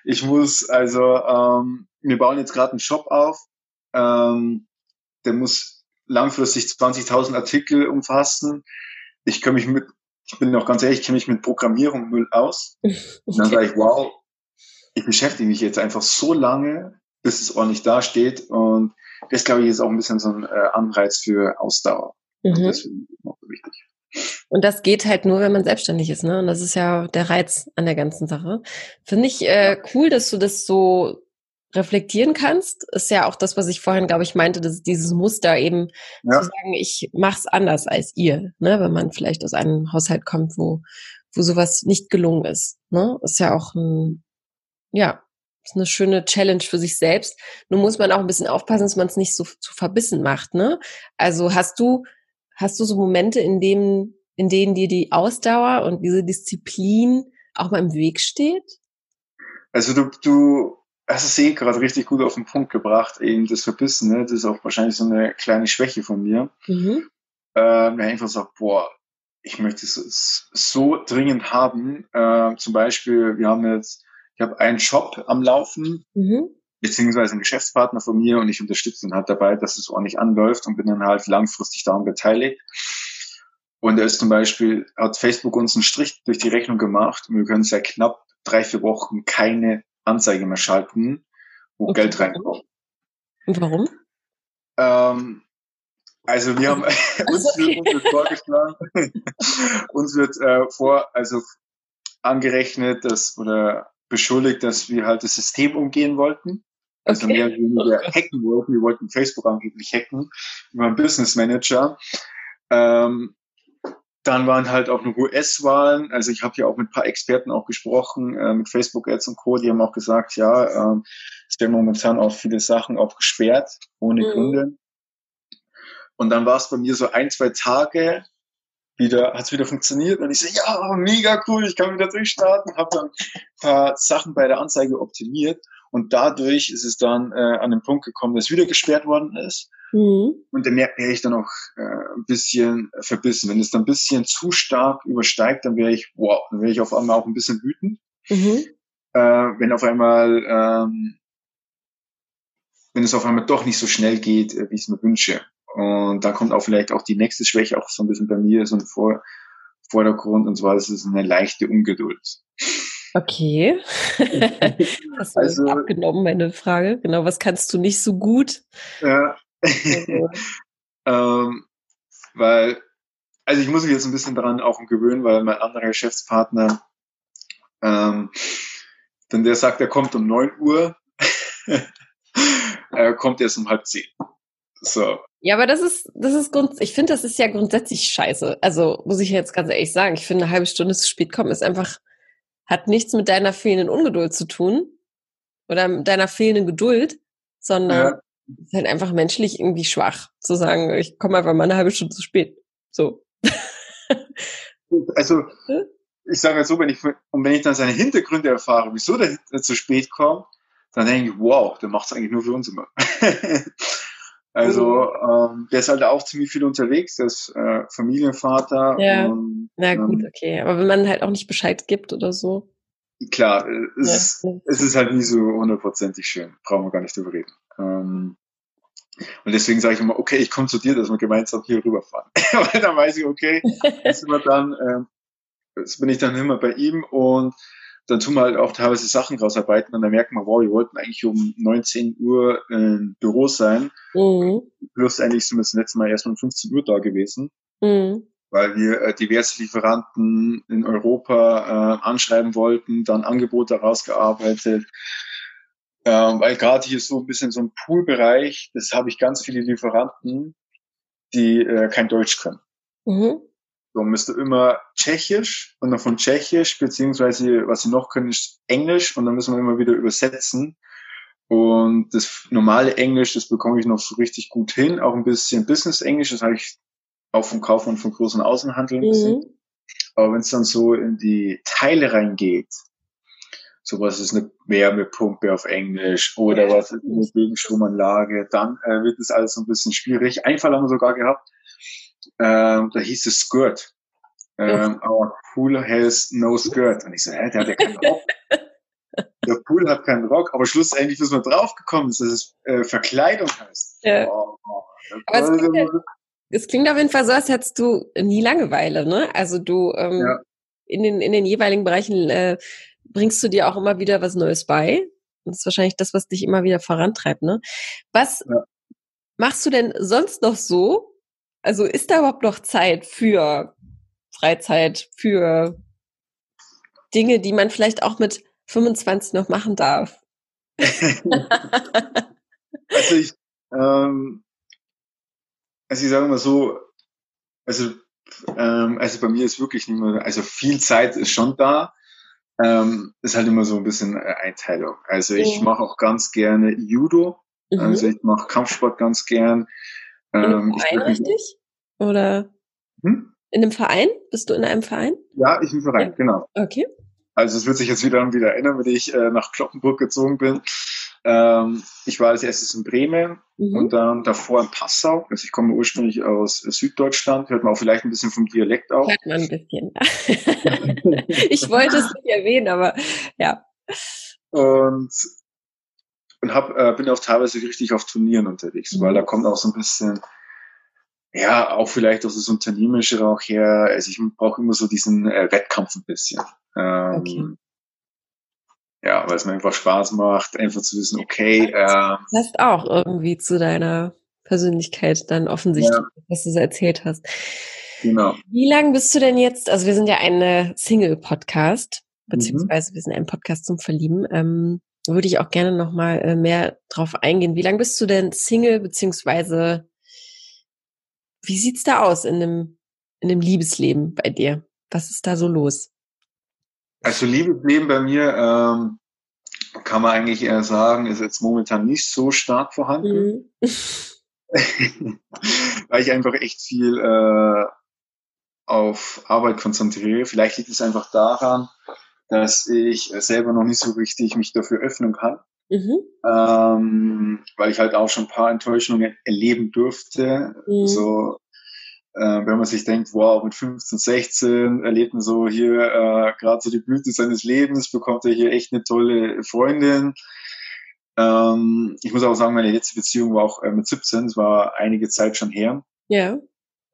ich muss also, ähm, wir bauen jetzt gerade einen Shop auf, ähm, der muss langfristig 20.000 Artikel umfassen. Ich kann mich mit, ich bin auch ganz ehrlich, ich kenne mich mit Programmierung null aus. Okay. Und dann sage ich, wow, ich beschäftige mich jetzt einfach so lange, bis es ordentlich dasteht. Und das, glaube ich, ist auch ein bisschen so ein äh, Anreiz für Ausdauer. Mhm. Und das ich auch wichtig. Und das geht halt nur, wenn man selbstständig ist, ne? Und das ist ja der Reiz an der ganzen Sache. Finde ich äh, cool, dass du das so reflektieren kannst. Ist ja auch das, was ich vorhin, glaube ich, meinte, dass dieses Muster eben ja. zu sagen, ich mach's anders als ihr, ne? Wenn man vielleicht aus einem Haushalt kommt, wo, wo sowas nicht gelungen ist. Ne? Ist ja auch ein, ja, ist eine schöne Challenge für sich selbst. Nur muss man auch ein bisschen aufpassen, dass man es nicht so zu verbissen macht. Ne? Also hast du Hast du so Momente, in denen, in denen dir die Ausdauer und diese Disziplin auch mal im Weg steht? Also du, du hast es eh gerade richtig gut auf den Punkt gebracht, eben das Verbissen, ne? das ist auch wahrscheinlich so eine kleine Schwäche von mir. Mhm. Ähm, einfach sagt, boah, ich möchte es so dringend haben. Äh, zum Beispiel, wir haben jetzt, ich habe einen Shop am Laufen, mhm beziehungsweise ein Geschäftspartner von mir und ich unterstütze ihn halt dabei, dass es ordentlich anläuft und bin dann halt langfristig daran beteiligt. Und er ist zum Beispiel, hat Facebook uns einen Strich durch die Rechnung gemacht und wir können seit knapp drei, vier Wochen keine Anzeige mehr schalten, wo okay. Geld reinkommt. Und warum? Ähm, also wir haben uns, wird, uns wird vorgeschlagen, uns wird äh, vor, also angerechnet, dass oder beschuldigt, dass wir halt das System umgehen wollten. Also okay. mehr oder weniger hacken wollten. Wir wollten Facebook angeblich hacken über einen Business Manager. Ähm, dann waren halt auch noch US-Wahlen. Also ich habe ja auch mit ein paar Experten auch gesprochen, äh, mit Facebook-Ads und Co. Die haben auch gesagt, ja, äh, es werden momentan auch viele Sachen auch gesperrt, ohne mhm. Gründe. Und dann war es bei mir so ein, zwei Tage, wieder, hat es wieder funktioniert und ich so, ja, mega cool, ich kann wieder durchstarten, habe dann ein paar Sachen bei der Anzeige optimiert und dadurch ist es dann äh, an den Punkt gekommen, dass wieder gesperrt worden ist. Mhm. Und dann wäre ich dann auch äh, ein bisschen verbissen. Wenn es dann ein bisschen zu stark übersteigt, dann wäre ich, wow, dann wäre ich auf einmal auch ein bisschen wütend. Mhm. Äh, wenn auf einmal, ähm, wenn es auf einmal doch nicht so schnell geht, äh, wie ich es mir wünsche. Und da kommt auch vielleicht auch die nächste Schwäche auch so ein bisschen bei mir so ein Vor Vordergrund, und zwar ist es eine leichte Ungeduld. Okay. Hast du also, abgenommen, meine Frage. Genau, was kannst du nicht so gut? Ja. Also. ähm, weil, also ich muss mich jetzt ein bisschen daran auch gewöhnen, weil mein anderer Geschäftspartner, ähm, denn der sagt, er kommt um neun Uhr, er kommt erst um halb zehn. So. Ja, aber das ist, das ist Grund, ich finde, das ist ja grundsätzlich scheiße. Also, muss ich jetzt ganz ehrlich sagen. Ich finde, eine halbe Stunde zu spät kommen ist einfach, hat nichts mit deiner fehlenden Ungeduld zu tun. Oder mit deiner fehlenden Geduld, sondern ja. ist halt einfach menschlich irgendwie schwach, zu sagen, ich komme einfach mal eine halbe Stunde zu spät. So. Also, ich sage halt so, wenn ich, und wenn ich dann seine Hintergründe erfahre, wieso der zu spät kommt, dann denke ich, wow, der macht es eigentlich nur für uns immer. also ähm, der ist halt auch ziemlich viel unterwegs, der ist äh, Familienvater. Ja. Und, Na gut, ähm, okay. Aber wenn man halt auch nicht Bescheid gibt oder so. Klar, es, ja. ist, es ist halt nie so hundertprozentig schön. Brauchen wir gar nicht drüber reden. Ähm, und deswegen sage ich immer, okay, ich komme zu dir, dass wir gemeinsam hier rüberfahren. Weil dann weiß ich, okay, das sind wir dann, äh, das bin ich dann immer bei ihm und dann tun wir halt auch teilweise Sachen rausarbeiten und dann merken wir, wow, wir wollten eigentlich um 19 Uhr im Büro sein. Mhm. Plus eigentlich sind wir das letzte Mal erst um 15 Uhr da gewesen. Mhm. Weil wir äh, diverse Lieferanten in Europa äh, anschreiben wollten, dann Angebote rausgearbeitet. Ähm, weil gerade hier so ein bisschen so ein Poolbereich, das habe ich ganz viele Lieferanten, die äh, kein Deutsch können. Mhm. So müsste immer Tschechisch und dann von Tschechisch, beziehungsweise was sie noch können, ist Englisch und dann müssen wir immer wieder übersetzen. Und das normale Englisch, das bekomme ich noch so richtig gut hin. Auch ein bisschen Business-Englisch, das habe ich auch vom Kaufmann von großen Außenhandel. Mhm. Aber wenn es dann so in die Teile reingeht, so was ist eine Wärmepumpe auf Englisch oder was ist eine Gegenstromanlage, dann äh, wird es alles so ein bisschen schwierig. Ein Fall haben wir sogar gehabt, ähm, da hieß es Skirt. Ähm, our pool has no skirt. Und ich so, hä, der hat ja keinen Rock. der Pool hat keinen Rock, aber schlussendlich ist man draufgekommen, dass es äh, Verkleidung heißt. Ja. Oh, oh, aber es klingt, es klingt auf jeden Fall so, als hättest du nie Langeweile, ne? Also du ähm, ja. in, den, in den jeweiligen Bereichen äh, bringst du dir auch immer wieder was Neues bei. Das ist wahrscheinlich das, was dich immer wieder vorantreibt, ne? Was ja. machst du denn sonst noch so, also ist da überhaupt noch Zeit für Freizeit, für Dinge, die man vielleicht auch mit 25 noch machen darf? also ich, ähm, also ich sage mal so, also, ähm, also bei mir ist wirklich nicht mehr, also viel Zeit ist schon da, ähm, ist halt immer so ein bisschen Einteilung. Also ich mache auch ganz gerne Judo, mhm. also ich mache Kampfsport ganz gern, in einem Verein, richtig? Oder hm? in einem Verein? Bist du in einem Verein? Ja, ich im Verein, ja. genau. Okay. Also es wird sich jetzt wieder, wieder ändern, wenn ich äh, nach Kloppenburg gezogen bin. Ähm, ich war als erstes in Bremen mhm. und dann davor in Passau. Also ich komme ursprünglich aus Süddeutschland. Hört man auch vielleicht ein bisschen vom Dialekt auch. Hört man ein bisschen. ich wollte es nicht erwähnen, aber ja. Und und hab, äh, bin auch teilweise richtig auf Turnieren unterwegs, mhm. weil da kommt auch so ein bisschen, ja, auch vielleicht aus das Unternehmerische auch her. Also ich brauche immer so diesen äh, Wettkampf ein bisschen. Ähm, okay. Ja, weil es mir einfach Spaß macht, einfach zu wissen, okay. Äh, das passt auch irgendwie zu deiner Persönlichkeit dann offensichtlich, ja. was du so erzählt hast. Genau. Wie lange bist du denn jetzt, also wir sind ja eine Single-Podcast, mhm. beziehungsweise mhm. wir sind ein Podcast zum Verlieben. Ähm, würde ich auch gerne noch mal äh, mehr drauf eingehen. Wie lange bist du denn Single beziehungsweise wie sieht's da aus in dem in dem Liebesleben bei dir? Was ist da so los? Also Liebesleben bei mir ähm, kann man eigentlich eher sagen, ist jetzt momentan nicht so stark vorhanden, mhm. weil ich einfach echt viel äh, auf Arbeit konzentriere. Vielleicht liegt es einfach daran, dass ich selber noch nicht so richtig mich dafür öffnen kann. Mhm. Ähm, weil ich halt auch schon ein paar Enttäuschungen erleben durfte. Mhm. So, äh, wenn man sich denkt, wow, mit 15, 16 erlebt man so hier äh, gerade so die Blüte seines Lebens, bekommt er hier echt eine tolle Freundin. Ähm, ich muss auch sagen, meine letzte Beziehung war auch äh, mit 17, es war einige Zeit schon her. Ja.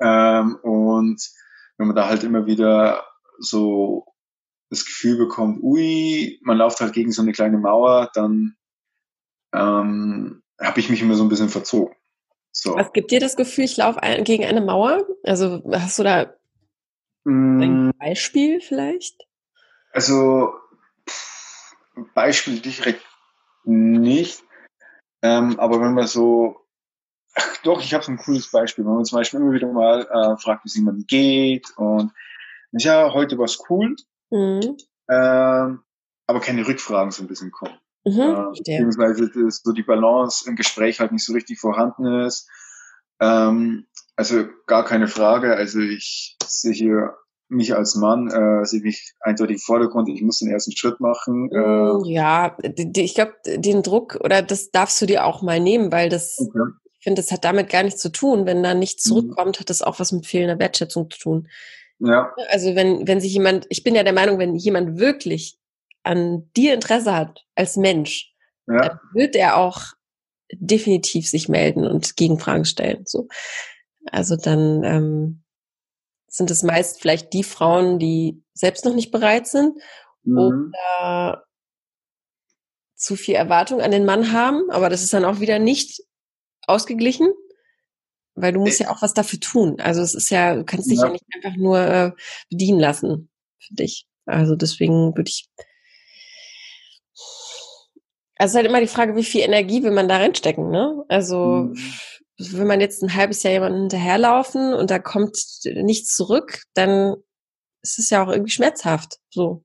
Ähm, und wenn man da halt immer wieder so das Gefühl bekommt, ui, man läuft halt gegen so eine kleine Mauer, dann ähm, habe ich mich immer so ein bisschen verzogen. So. Was gibt dir das Gefühl, ich laufe gegen eine Mauer? Also hast du da mm. ein Beispiel vielleicht? Also Beispiel direkt nicht. Ähm, aber wenn man so, ach, doch, ich habe so ein cooles Beispiel. Wenn man zum Beispiel immer wieder mal äh, fragt, wie es jemandem geht und ja, heute war's cool, Mhm. Ähm, aber keine Rückfragen so ein bisschen kommen. Mhm, äh, beziehungsweise dass so die Balance im Gespräch halt nicht so richtig vorhanden ist. Ähm, also gar keine Frage. Also ich sehe hier mich als Mann äh, sehe mich eindeutig im Vordergrund. Ich muss den ersten Schritt machen. Äh. Ja, ich glaube, den Druck oder das darfst du dir auch mal nehmen, weil das, okay. ich finde, das hat damit gar nichts zu tun. Wenn da nichts mhm. zurückkommt, hat das auch was mit fehlender Wertschätzung zu tun. Ja. Also wenn, wenn sich jemand, ich bin ja der Meinung, wenn jemand wirklich an dir Interesse hat als Mensch, ja. dann wird er auch definitiv sich melden und Gegenfragen stellen. So. Also dann ähm, sind es meist vielleicht die Frauen, die selbst noch nicht bereit sind mhm. oder zu viel Erwartung an den Mann haben, aber das ist dann auch wieder nicht ausgeglichen, weil du musst ja auch was dafür tun. Also es ist ja, du kannst dich ja, ja nicht einfach nur äh, bedienen lassen für dich. Also deswegen würde ich. Also es ist halt immer die Frage, wie viel Energie will man da reinstecken, ne? Also mhm wenn man jetzt ein halbes Jahr jemanden hinterherlaufen und da kommt nichts zurück, dann ist es ja auch irgendwie schmerzhaft. So,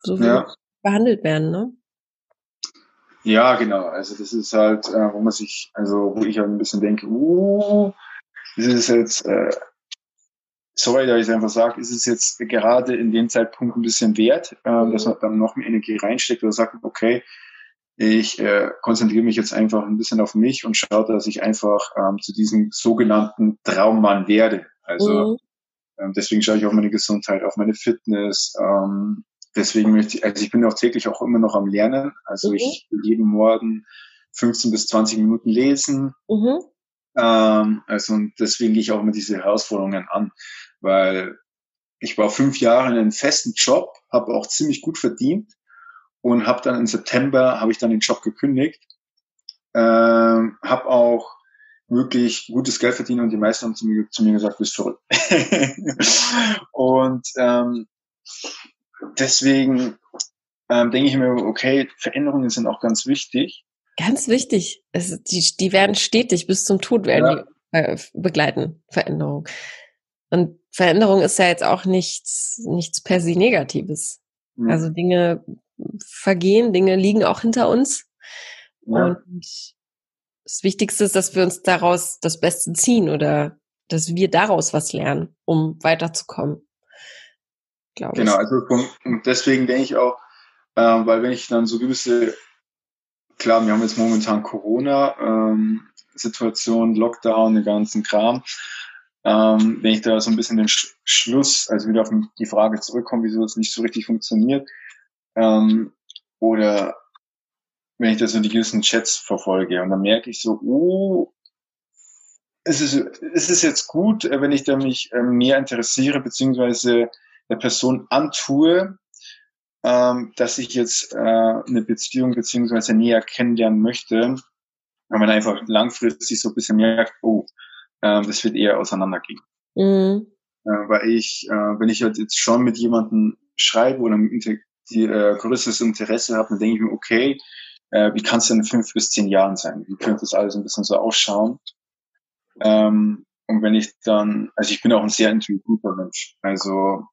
so wie ja. behandelt werden, ne? Ja, genau. Also das ist halt, äh, wo man sich, also wo ich halt ein bisschen denke, uh, ist es jetzt, äh, sorry, dass ich einfach sage, ist es jetzt gerade in dem Zeitpunkt ein bisschen wert, äh, dass man dann noch mehr Energie reinsteckt oder sagt, okay, ich äh, konzentriere mich jetzt einfach ein bisschen auf mich und schaue, dass ich einfach ähm, zu diesem sogenannten Traummann werde. Also mhm. ähm, deswegen schaue ich auf meine Gesundheit, auf meine Fitness. Ähm, deswegen möchte ich, also ich bin auch täglich auch immer noch am Lernen. Also mhm. ich will jeden Morgen 15 bis 20 Minuten lesen. Mhm. Ähm, also und deswegen gehe ich auch immer diese Herausforderungen an, weil ich war fünf Jahre in einem festen Job, habe auch ziemlich gut verdient und habe dann im September habe ich dann den Job gekündigt, ähm, habe auch wirklich gutes Geld verdient und die meisten haben zu mir, zu mir gesagt, bist verrückt. und ähm, deswegen ähm, denke ich mir, okay, Veränderungen sind auch ganz wichtig. Ganz wichtig. Es, die, die werden stetig bis zum Tod werden ja. die, äh, begleiten, Veränderung. Und Veränderung ist ja jetzt auch nichts, nichts per se Negatives. Mhm. Also Dinge vergehen, Dinge liegen auch hinter uns. Ja. Und das Wichtigste ist, dass wir uns daraus das Beste ziehen oder dass wir daraus was lernen, um weiterzukommen. Glaube genau, ich. also und deswegen denke ich auch, äh, weil wenn ich dann so gewisse, klar, wir haben jetzt momentan Corona, ähm, Situation, Lockdown, den ganzen Kram. Ähm, wenn ich da so ein bisschen den Sch Schluss, also wieder auf die Frage zurückkomme, wieso es nicht so richtig funktioniert, ähm, oder wenn ich da so die gewissen Chats verfolge und dann merke ich so, uh, es ist, es ist jetzt gut, äh, wenn ich da mich äh, mehr interessiere, beziehungsweise der Person antue, ähm, dass ich jetzt äh, eine Beziehung beziehungsweise näher kennenlernen möchte, wenn man einfach langfristig so ein bisschen merkt, oh, äh, das wird eher auseinandergehen. Mhm. Äh, weil ich, äh, wenn ich halt jetzt schon mit jemandem schreibe oder die äh, größtes Interesse habe, dann denke ich mir, okay, äh, wie kann es denn in fünf bis zehn Jahren sein? Wie könnte das alles ein bisschen so ausschauen? Ähm, und wenn ich dann, also ich bin auch ein sehr intuitiver Mensch. Also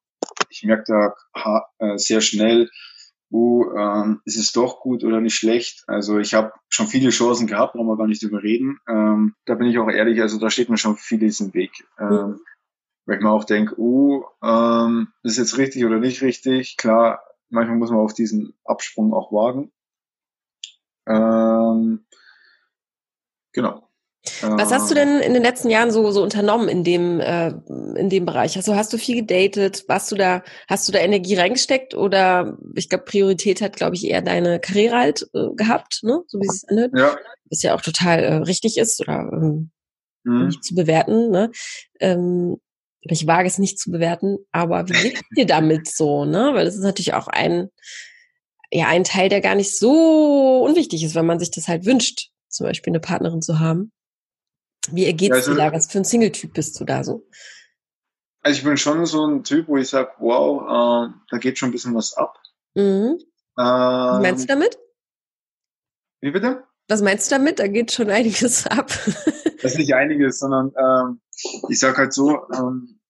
ich merke da äh, sehr schnell, uh, ähm, ist es doch gut oder nicht schlecht. Also ich habe schon viele Chancen gehabt, brauchen wir gar nicht drüber reden. Ähm, da bin ich auch ehrlich, also da steht mir schon vieles im Weg. Ähm. Weil ich mir auch denke, uh, ähm, ist jetzt richtig oder nicht richtig. Klar, manchmal muss man auf diesen Absprung auch wagen. Ähm, genau. Was hast du denn in den letzten Jahren so, so unternommen in dem, äh, in dem Bereich? Also hast du viel gedatet? Warst du da, hast du da Energie reingesteckt oder ich glaube, Priorität hat, glaube ich, eher deine Karriere halt äh, gehabt, ne? So wie es anhört. Ja. Was ja auch total äh, richtig ist oder ähm, mhm. nicht zu bewerten, ne? Ähm, ich wage es nicht zu bewerten, aber wie geht dir damit so, ne? Weil das ist natürlich auch ein, ja, ein Teil, der gar nicht so unwichtig ist, wenn man sich das halt wünscht, zum Beispiel eine Partnerin zu haben. Wie ergeht's also, dir da? Was für ein Single-Typ bist du da so? Also ich bin schon so ein Typ, wo ich sage, wow, äh, da geht schon ein bisschen was ab. Mhm. Ähm, was meinst du damit? Wie bitte? Was meinst du damit? Da geht schon einiges ab. das ist nicht einiges, sondern ähm, ich sag halt so, ähm,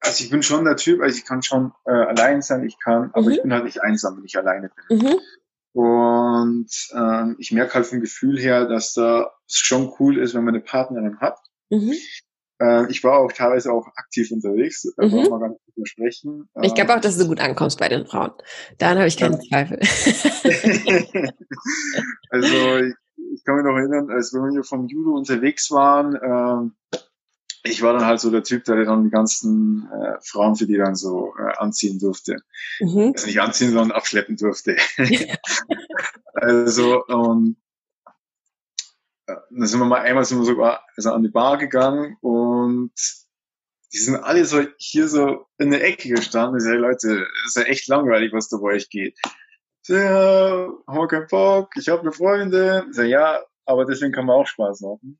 also ich bin schon der Typ, also ich kann schon äh, allein sein, ich kann, aber mhm. ich bin halt nicht einsam, wenn ich alleine bin. Mhm. Und ähm, ich merke halt vom Gefühl her, dass da es schon cool ist, wenn man eine Partnerin hat. Mhm. Äh, ich war auch teilweise auch aktiv unterwegs, da mhm. wollen wir gar nicht drüber sprechen. Ich glaube auch, dass du gut ankommst bei den Frauen. Daran habe ich keinen ja. Zweifel. also ich, ich, kann mich noch erinnern, als wir hier vom Judo unterwegs waren, äh, ich war dann halt so der Typ, der dann die ganzen äh, Frauen für die dann so äh, anziehen durfte. Mhm. Also nicht anziehen, sondern abschleppen durfte. also, und äh, dann sind wir mal einmal sind wir sogar also an die Bar gegangen und die sind alle so hier so in der Ecke gestanden. Ich sage, Leute, ist ja echt langweilig, was da bei euch geht. So, ja, haben wir keinen Bock, ich habe eine Freundin. Ich sage, ja, aber deswegen kann man auch Spaß haben.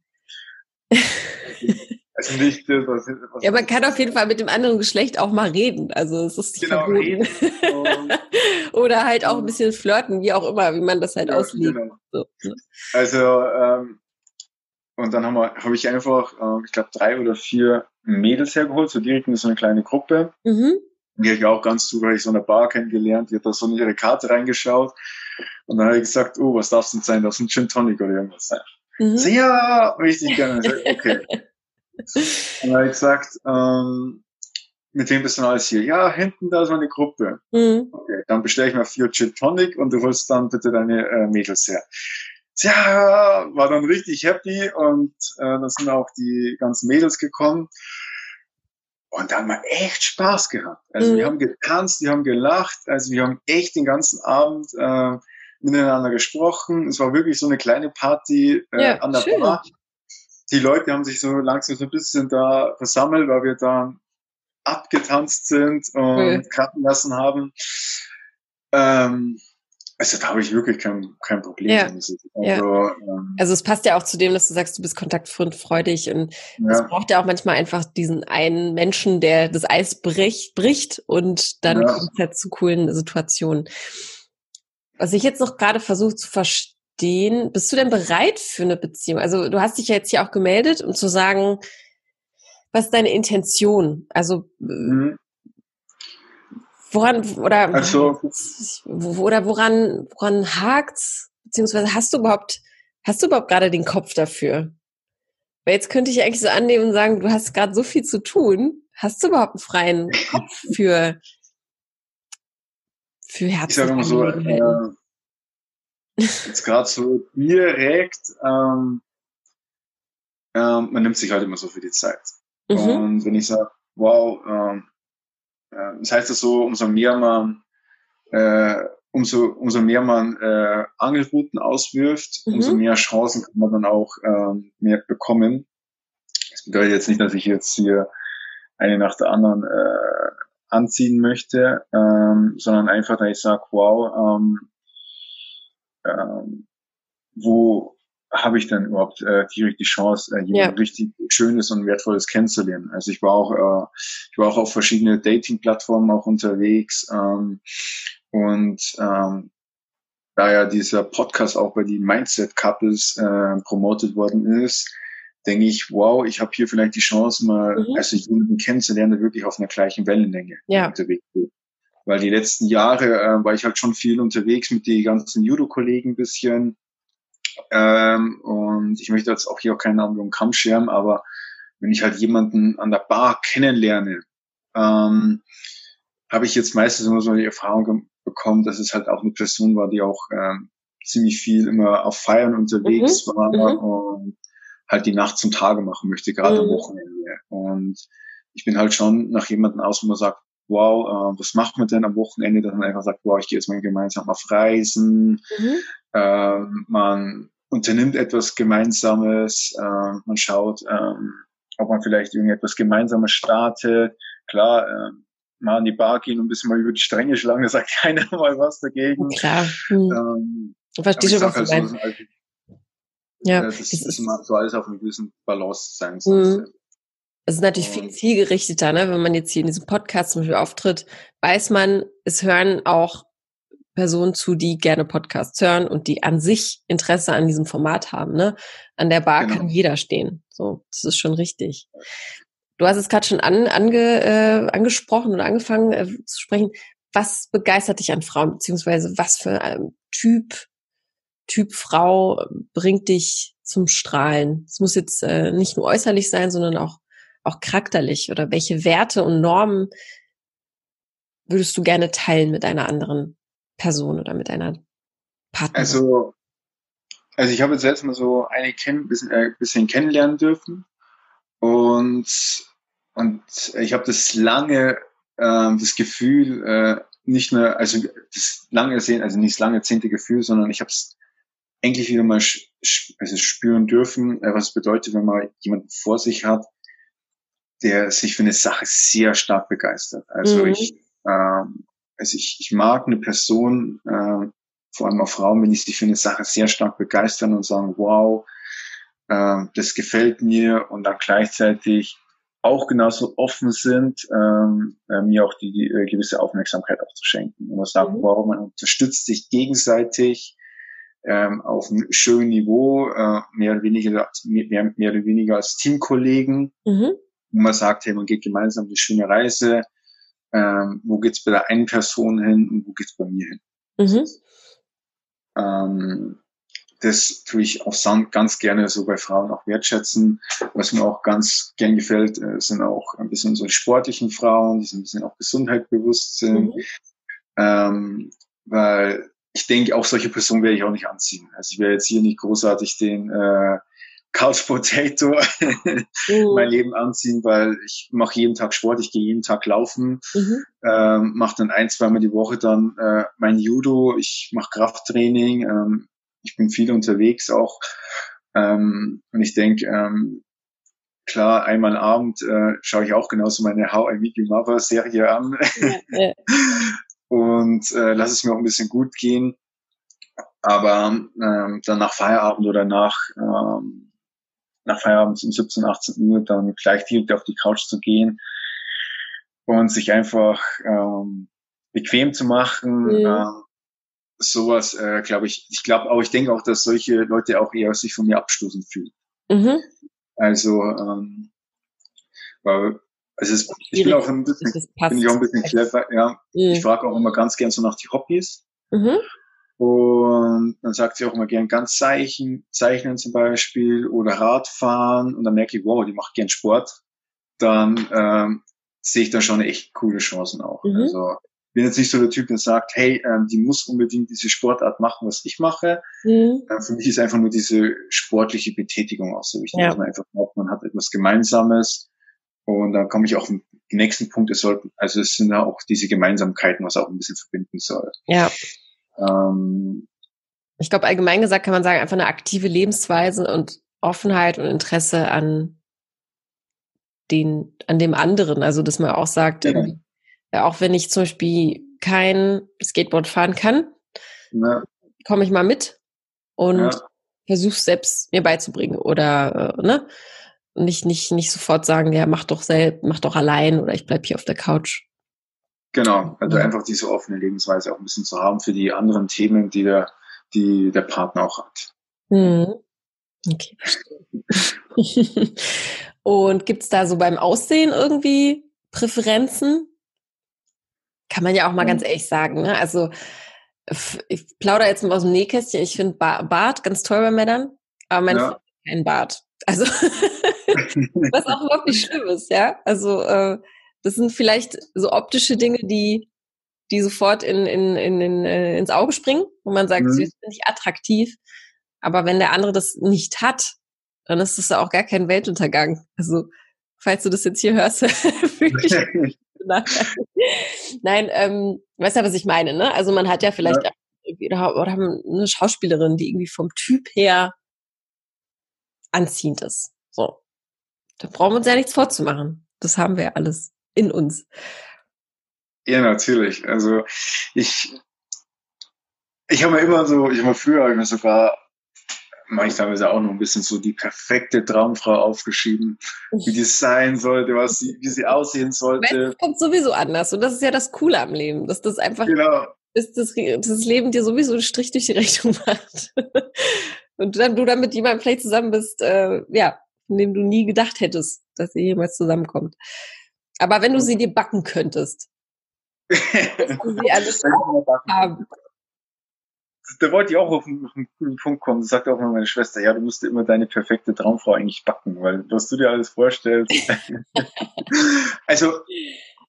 Also nicht, was, was ja, man kann auf jeden Fall mit dem anderen Geschlecht auch mal reden. Also es ist nicht genau, verboten. Oder halt auch ein bisschen flirten, wie auch immer, wie man das halt ja, auslegt. Genau. So. Ne? Also ähm, und dann haben wir, habe ich einfach, äh, ich glaube, drei oder vier Mädels hergeholt, so direkt in so eine kleine Gruppe. Mhm. Die habe ich auch ganz zufällig so eine Bar kennengelernt, die hat da so in ihre Karte reingeschaut. Und dann habe ich gesagt, oh, was darf es denn sein? Das ist ein Gin Tonic oder irgendwas sein. Mhm. So, ja, richtig gerne. Okay. Und dann habe ich gesagt, ähm, mit wem bist du denn alles hier? Ja, hinten da ist meine Gruppe. Mhm. Okay, dann bestelle ich mal vier Gin Tonic und du holst dann bitte deine äh, Mädels her. Tja, war dann richtig happy und äh, da sind auch die ganzen Mädels gekommen. Und da haben wir echt Spaß gehabt. Also mhm. wir haben getanzt, wir haben gelacht, also wir haben echt den ganzen Abend äh, miteinander gesprochen. Es war wirklich so eine kleine Party äh, ja, an der schön. Bar die Leute haben sich so langsam so ein bisschen da versammelt, weil wir da abgetanzt sind und mhm. kratten lassen haben. Ähm, also da habe ich wirklich kein, kein Problem. Ja. Also, ja. Ähm, also es passt ja auch zu dem, dass du sagst, du bist kontaktfreudig und ja. es braucht ja auch manchmal einfach diesen einen Menschen, der das Eis bricht, bricht und dann ja. kommt es halt zu coolen Situationen. Was ich jetzt noch gerade versuche zu verstehen, den, bist du denn bereit für eine Beziehung? Also du hast dich ja jetzt hier auch gemeldet, um zu sagen, was ist deine Intention? Also mhm. woran oder also, oder woran woran hakt's? Beziehungsweise hast du überhaupt hast du überhaupt gerade den Kopf dafür? Weil jetzt könnte ich eigentlich so annehmen und sagen, du hast gerade so viel zu tun. Hast du überhaupt einen freien Kopf für für Herz? Ich sage mal so, äh, jetzt gerade so direkt, ähm, ähm, man nimmt sich halt immer so für die Zeit. Mhm. Und wenn ich sage, wow, ähm, äh, das heißt ja so, umso mehr man äh, umso, umso mehr man äh, Angelrouten auswirft, mhm. umso mehr Chancen kann man dann auch ähm, mehr bekommen. Das bedeutet jetzt nicht, dass ich jetzt hier eine nach der anderen äh, anziehen möchte, ähm, sondern einfach, dass ich sage, wow, ähm, ähm, wo habe ich denn überhaupt äh, direkt die Chance, äh, jemand ja. richtig Schönes und Wertvolles kennenzulernen. Also ich war auch, äh, ich war auch auf verschiedene Dating-Plattformen auch unterwegs ähm, und ähm, da ja dieser Podcast auch bei den Mindset Couples äh, promotet worden ist, denke ich, wow, ich habe hier vielleicht die Chance, mal mhm. also jemanden kennenzulernen, der wirklich auf einer gleichen Wellenlänge ja. unterwegs ist weil die letzten Jahre äh, war ich halt schon viel unterwegs mit den ganzen Judo-Kollegen ein bisschen. Ähm, und ich möchte jetzt auch hier auch keinen Namen um Kamm scheren, aber wenn ich halt jemanden an der Bar kennenlerne, ähm, habe ich jetzt meistens immer so die Erfahrung bekommen, dass es halt auch eine Person war, die auch ähm, ziemlich viel immer auf Feiern unterwegs mhm. war mhm. und halt die Nacht zum Tage machen möchte, gerade mhm. am Wochenende. Und ich bin halt schon nach jemandem aus, wo man sagt, wow, äh, was macht man denn am Wochenende, dass man einfach sagt, wow, ich gehe jetzt mal gemeinsam auf Reisen, mhm. äh, man unternimmt etwas Gemeinsames, äh, man schaut, äh, ob man vielleicht irgendetwas Gemeinsames startet. Klar, äh, mal an die Bar gehen und ein bisschen mal über die Stränge schlagen, da sagt keiner mal was dagegen. Klar. Hm. Ähm, Verstehe schon, was du halt meinst. Halt, ja, das, das ist, ist immer so alles auf einem gewissen Balance sein. Mhm. Es ist natürlich viel zielgerichteter, ne? wenn man jetzt hier in diesem Podcast zum Beispiel auftritt, weiß man, es hören auch Personen zu, die gerne Podcasts hören und die an sich Interesse an diesem Format haben. Ne? An der Bar genau. kann jeder stehen. So, das ist schon richtig. Du hast es gerade schon an, ange, äh, angesprochen und angefangen äh, zu sprechen. Was begeistert dich an Frauen, beziehungsweise was für ein Typ, Typ Frau bringt dich zum Strahlen? Es muss jetzt äh, nicht nur äußerlich sein, sondern auch auch charakterlich oder welche Werte und Normen würdest du gerne teilen mit einer anderen Person oder mit einer Partnerin? Also, also ich habe jetzt selbst mal so eine kenn bisschen, äh, bisschen kennenlernen dürfen und und ich habe das lange äh, das Gefühl äh, nicht mehr also das lange sehen also nicht das lange zehnte Gefühl sondern ich habe es endlich wieder mal also spüren dürfen äh, was es bedeutet wenn man jemanden vor sich hat der sich für eine Sache sehr stark begeistert also mhm. ich ähm, also ich, ich mag eine Person, äh, vor allem auch Frauen, wenn die sich für eine Sache sehr stark begeistern und sagen, wow, äh, das gefällt mir und dann gleichzeitig auch genauso offen sind, ähm, äh, mir auch die, die äh, gewisse Aufmerksamkeit auch zu schenken. Und man sagt, mhm. wow, man unterstützt sich gegenseitig ähm, auf einem schönen Niveau, äh, mehr oder weniger, mehr, mehr oder weniger als Teamkollegen. Mhm. Und man sagt, hey, man geht gemeinsam eine schöne Reise, ähm, wo geht's bei der einen Person hin und wo geht's bei mir hin. Mhm. Ähm, das tue ich auch ganz gerne so bei Frauen auch wertschätzen. Was mir auch ganz gern gefällt, äh, sind auch ein bisschen so sportlichen Frauen, die so ein bisschen auch gesundheitsbewusst sind. Mhm. Ähm, weil ich denke, auch solche Personen werde ich auch nicht anziehen. Also ich werde jetzt hier nicht großartig den äh, Couch Potato mhm. mein Leben anziehen, weil ich mache jeden Tag Sport, ich gehe jeden Tag laufen, mhm. ähm, mache dann ein, zweimal die Woche dann äh, mein Judo, ich mache Krafttraining, ähm, ich bin viel unterwegs auch ähm, und ich denke, ähm, klar, einmal Abend äh, schaue ich auch genauso meine How I Meet Your Mother Serie an ja, ja. und äh, lasse es mir auch ein bisschen gut gehen. Aber ähm, dann nach Feierabend oder nach ähm, nach Feierabend um 17, 18 Uhr dann gleich direkt auf die Couch zu gehen und sich einfach ähm, bequem zu machen. Mhm. Ähm, sowas, äh, glaube ich, ich glaube auch, ich denke auch, dass solche Leute auch eher sich von mir abstoßen fühlen. Mhm. Also, ähm, weil, also es, ich bin auch ein bisschen, bin ich auch ein bisschen clever, ja. Mhm. Ich frage auch immer ganz gern so nach die Hobbys. Mhm. Und dann sagt sie auch immer gern ganz Zeichen, zeichnen zum Beispiel oder Radfahren. Und dann merke ich, wow, die macht gern Sport. Dann ähm, sehe ich da schon echt coole Chancen auch. Mhm. Also bin jetzt nicht so der Typ, der sagt, hey, ähm, die muss unbedingt diese Sportart machen, was ich mache. Mhm. Ähm, für mich ist einfach nur diese sportliche Betätigung auch so wichtig, ja. dass man einfach glaubt, man hat etwas Gemeinsames. Und dann komme ich auch den nächsten Punkt, es sollten, also es sind ja auch diese Gemeinsamkeiten, was auch ein bisschen verbinden soll. Ja. Ähm, ich glaube, allgemein gesagt kann man sagen, einfach eine aktive Lebensweise und Offenheit und Interesse an den, an dem anderen. Also, dass man auch sagt, ja. ja auch wenn ich zum Beispiel kein Skateboard fahren kann, ja. komme ich mal mit und ja. versuche selbst mir beizubringen oder, äh, ne? Nicht, nicht, nicht sofort sagen, ja, mach doch selbst, mach doch allein oder ich bleib hier auf der Couch. Genau, also einfach diese offene Lebensweise auch ein bisschen zu haben für die anderen Themen, die der, die der Partner auch hat. Mhm. Okay, Und gibt's da so beim Aussehen irgendwie Präferenzen? Kann man ja auch mal ja. ganz ehrlich sagen. Ne? Also ich plaudere jetzt mal aus dem Nähkästchen. Ich finde Bart ganz toll bei Männern, aber mein ja. kein Bart. Also was auch überhaupt nicht schlimm ist, ja. Also äh, das sind vielleicht so optische Dinge, die, die sofort in, in, in, in, äh, ins Auge springen, wo man sagt, mhm. das ist nicht attraktiv. Aber wenn der andere das nicht hat, dann ist das ja auch gar kein Weltuntergang. Also, falls du das jetzt hier hörst, wirklich. Nein, ähm, weißt du, was ich meine, ne? Also man hat ja vielleicht ja. Oder, oder eine Schauspielerin, die irgendwie vom Typ her anziehend ist. So. Da brauchen wir uns ja nichts vorzumachen. Das haben wir ja alles in uns. Ja, natürlich. Also ich, ich habe mir immer so, ich habe mir früher hab mir sogar, mache ich teilweise auch noch ein bisschen so die perfekte Traumfrau aufgeschrieben, wie die sein sollte, was sie, wie sie aussehen sollte. Das kommt sowieso anders und das ist ja das Coole am Leben, dass das einfach, genau. dass das, das Leben dir sowieso einen Strich durch die Rechnung macht. und dann du dann mit jemandem vielleicht zusammen bist, äh, ja, in dem du nie gedacht hättest, dass ihr jemals zusammenkommt. Aber wenn du sie dir backen könntest, sie alles haben. da wollte ich auch auf einen, auf einen coolen Punkt kommen. Das sagt auch mal meine Schwester, ja, du musst immer deine perfekte Traumfrau eigentlich backen, weil was du dir alles vorstellst. also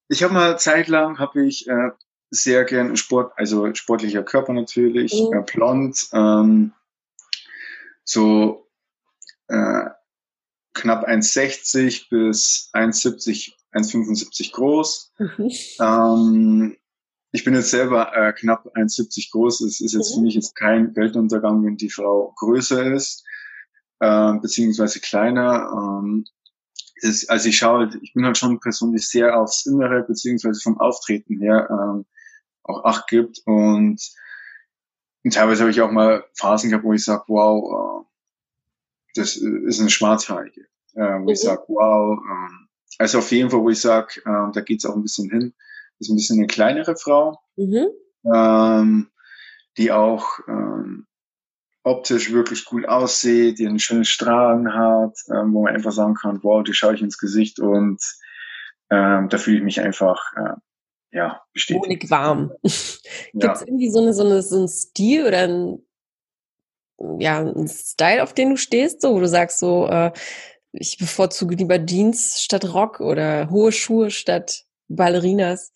ich habe mal zeitlang habe ich äh, sehr gern Sport, also sportlicher Körper natürlich, mhm. äh, blond, ähm, so äh, knapp 1,60 bis 1,70, 1,75 groß. Mhm. Ähm, ich bin jetzt selber äh, knapp 1,70 groß. Es ist jetzt mhm. für mich jetzt kein Weltuntergang, wenn die Frau größer ist, äh, beziehungsweise kleiner. Ähm, ist, also ich schaue ich bin halt schon die sehr aufs Innere, beziehungsweise vom Auftreten her ähm, auch Acht gibt. Und, und teilweise habe ich auch mal Phasen gehabt, wo ich sage, wow, äh, das ist eine Schwarzhaarige. Äh, wo mhm. ich sage, wow, äh, also auf jeden Fall, wo ich sage, äh, da geht's auch ein bisschen hin ist ein bisschen eine kleinere Frau, mhm. ähm, die auch ähm, optisch wirklich cool aussieht, die einen schönen Strahlen hat, ähm, wo man einfach sagen kann, wow, die schaue ich ins Gesicht und ähm, da fühle ich mich einfach äh, ja, bestätigt. Honig warm. Gibt es irgendwie so, eine, so, eine, so einen Stil oder ein, ja, ein Style, auf den du stehst, so, wo du sagst, so, äh, ich bevorzuge lieber Jeans statt Rock oder hohe Schuhe statt Ballerinas?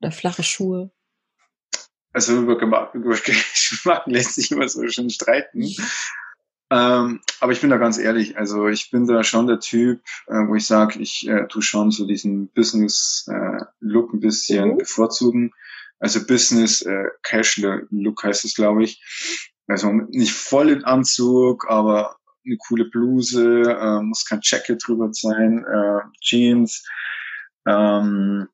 Oder flache Schuhe? Also über, Geschmack lässt sich immer so schön streiten. Ähm, aber ich bin da ganz ehrlich, also ich bin da schon der Typ, äh, wo ich sage, ich äh, tu schon so diesen Business-Look äh, ein bisschen mhm. bevorzugen. Also Business äh, heißt es, glaube ich. Also nicht voll in Anzug, aber eine coole Bluse, äh, muss kein Jacket drüber sein, äh, Jeans, ähm,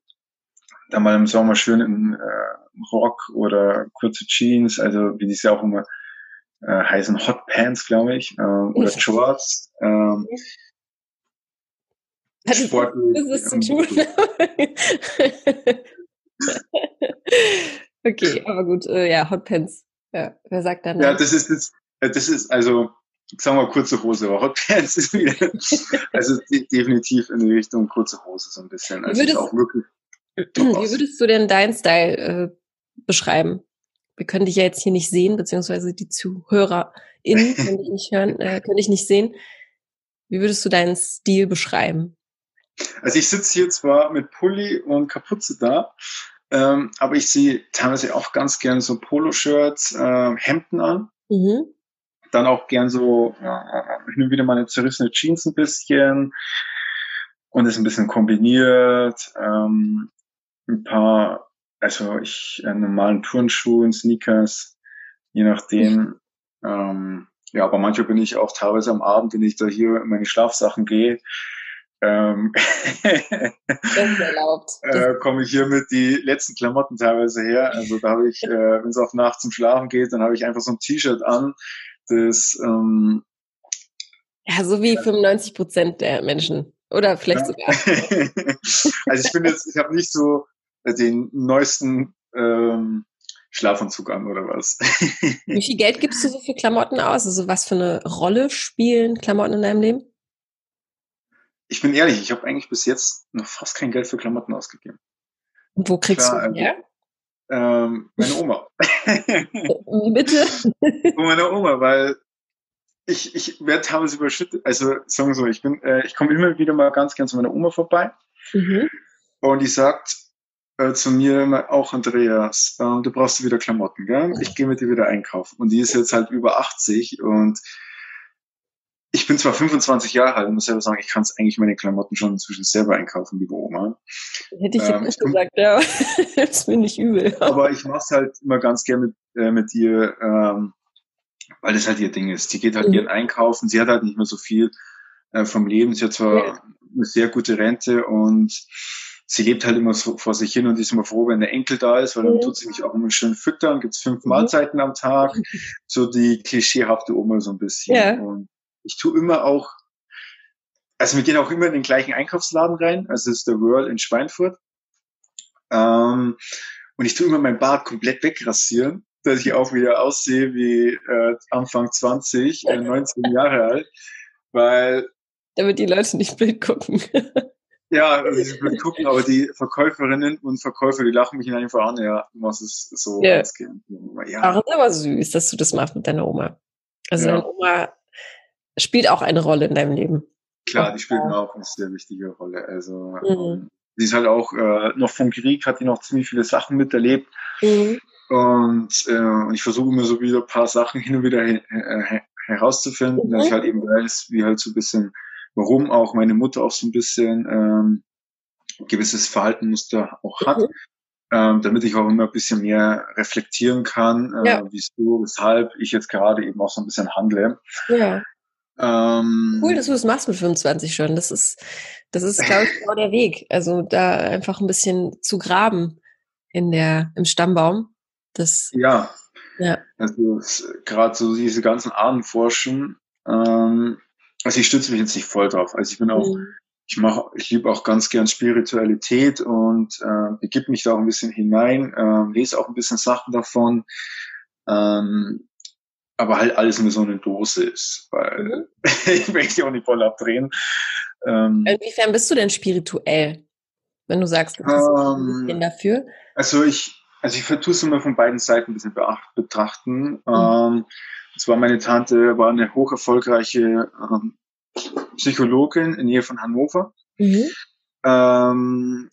dann mal im Sommer schön in äh, Rock oder kurze Jeans, also wie die es ja auch immer äh, heißen, Hot Pants, glaube ich, äh, oder Shorts. Ähm, Sportlich. Das ist zu tun. okay, aber gut, äh, ja, Hot Pants. Ja, wer sagt dann? Ja, das ist das, äh, das ist also, sagen wir kurze Hose, aber Hot Pants ist wieder, also definitiv in die Richtung kurze Hose so ein bisschen. Also Würdest, auch wirklich wie würdest du denn deinen Style äh, beschreiben? Wir können dich ja jetzt hier nicht sehen, beziehungsweise die ZuhörerInnen können dich nicht hören, äh, können dich nicht sehen. Wie würdest du deinen Stil beschreiben? Also ich sitze hier zwar mit Pulli und Kapuze da, ähm, aber ich sehe teilweise auch ganz gern so Poloshirts, äh, Hemden an. Mhm. Dann auch gern so ja, hin und wieder meine zerrissene Jeans ein bisschen und es ein bisschen kombiniert. Ähm, ein paar, also ich äh, normalen Turnschuhen, Sneakers, je nachdem. Ähm, ja, aber manchmal bin ich auch teilweise am Abend, wenn ich da hier in meine Schlafsachen gehe, ähm, äh, komme ich hier mit die letzten Klamotten teilweise her. Also da habe ich, äh, wenn es auf Nacht zum Schlafen geht, dann habe ich einfach so ein T-Shirt an, das ähm, ja, so wie 95 Prozent der Menschen. Oder vielleicht ja. sogar. also ich bin jetzt, ich habe nicht so den neuesten ähm, Schlafanzug an oder was. Wie viel Geld gibst du so für Klamotten aus? Also was für eine Rolle spielen Klamotten in deinem Leben? Ich bin ehrlich, ich habe eigentlich bis jetzt noch fast kein Geld für Klamotten ausgegeben. Und wo kriegst Klar, du her? Ähm, meine Oma. Wie bitte? Von meiner Oma, weil ich, ich werde teilweise überschüttet. Also sagen wir so, ich bin, äh, ich komme immer wieder mal ganz gern zu meiner Oma vorbei. Mhm. Und die sagt, äh, zu mir immer, auch Andreas, äh, du brauchst wieder Klamotten, gell? Ich gehe mit dir wieder einkaufen. Und die ist jetzt halt über 80 und ich bin zwar 25 Jahre alt und muss selber sagen, ich kann es eigentlich meine Klamotten schon inzwischen selber einkaufen, liebe Oma. Hätte ich ähm, jetzt nicht gesagt, ja. das bin ich übel. Aber ich mache es halt immer ganz gerne mit, äh, mit dir, ähm, weil das halt ihr Ding ist. Die geht halt mhm. ihren Einkaufen, sie hat halt nicht mehr so viel äh, vom Leben. Sie hat zwar ja. eine sehr gute Rente und sie lebt halt immer so vor sich hin und ist immer froh, wenn der Enkel da ist, weil dann tut sie mich auch immer schön füttern, gibt's fünf mhm. Mahlzeiten am Tag, so die klischeehafte Oma so ein bisschen. Ja. Und ich tue immer auch, also wir gehen auch immer in den gleichen Einkaufsladen rein, also das ist der World in Schweinfurt. Ähm, und ich tue immer mein Bart komplett wegrasieren, dass ich auch wieder aussehe wie äh, Anfang 20, äh, 19 Jahre alt, weil damit die Leute nicht blöd gucken. Ja, also ich will gucken, aber die Verkäuferinnen und Verkäufer, die lachen mich einfach an, ja, du machst es so Ja. gern. Ja, ist aber süß, dass du das machst mit deiner Oma. Also Ja. deine Oma spielt auch eine Rolle in deinem Leben. klar, die spielt auch eine sehr wichtige Rolle. Also, Mhm. ähm, sie ist halt auch, äh, noch vom Krieg hat die noch ziemlich viele Sachen miterlebt. Mhm. Und, äh, und ich versuche immer so wieder ein paar Sachen hin und wieder he he herauszufinden, Mhm. dass ich halt eben weiß, wie halt so ein bisschen, warum auch meine Mutter auch so ein bisschen ähm, gewisses Verhaltenmuster auch hat, Mhm. ähm, damit ich auch immer ein bisschen mehr reflektieren kann, äh, Ja. wieso, weshalb ich jetzt gerade eben auch so ein bisschen handle. Ja. Ähm, Cool, dass du das machst mit 25 schon. Das ist, das ist, glaube ich, genau der Weg. Also da einfach ein bisschen zu graben in der, im Stammbaum. Das, Ja, ja. also gerade so diese ganzen Ahnenforschen, ähm, also ich stütze mich jetzt nicht voll drauf. Also ich bin auch Mhm. ich mache, ich liebe auch ganz gern Spiritualität und äh, begib mich da auch ein bisschen hinein, äh, lese auch ein bisschen Sachen davon, ähm, aber halt alles nur so eine Dosis, weil Mhm. ich möchte auch nicht voll abdrehen. Ähm, Inwiefern bist du denn spirituell? Wenn du sagst, du bist Ähm, dafür. also ich, also ich vertue es immer von beiden Seiten ein bisschen beacht, betrachten. Ähm, und zwar meine Tante war eine hoch erfolgreiche ähm, Psychologin in der Nähe von Hannover. Mhm. Ähm,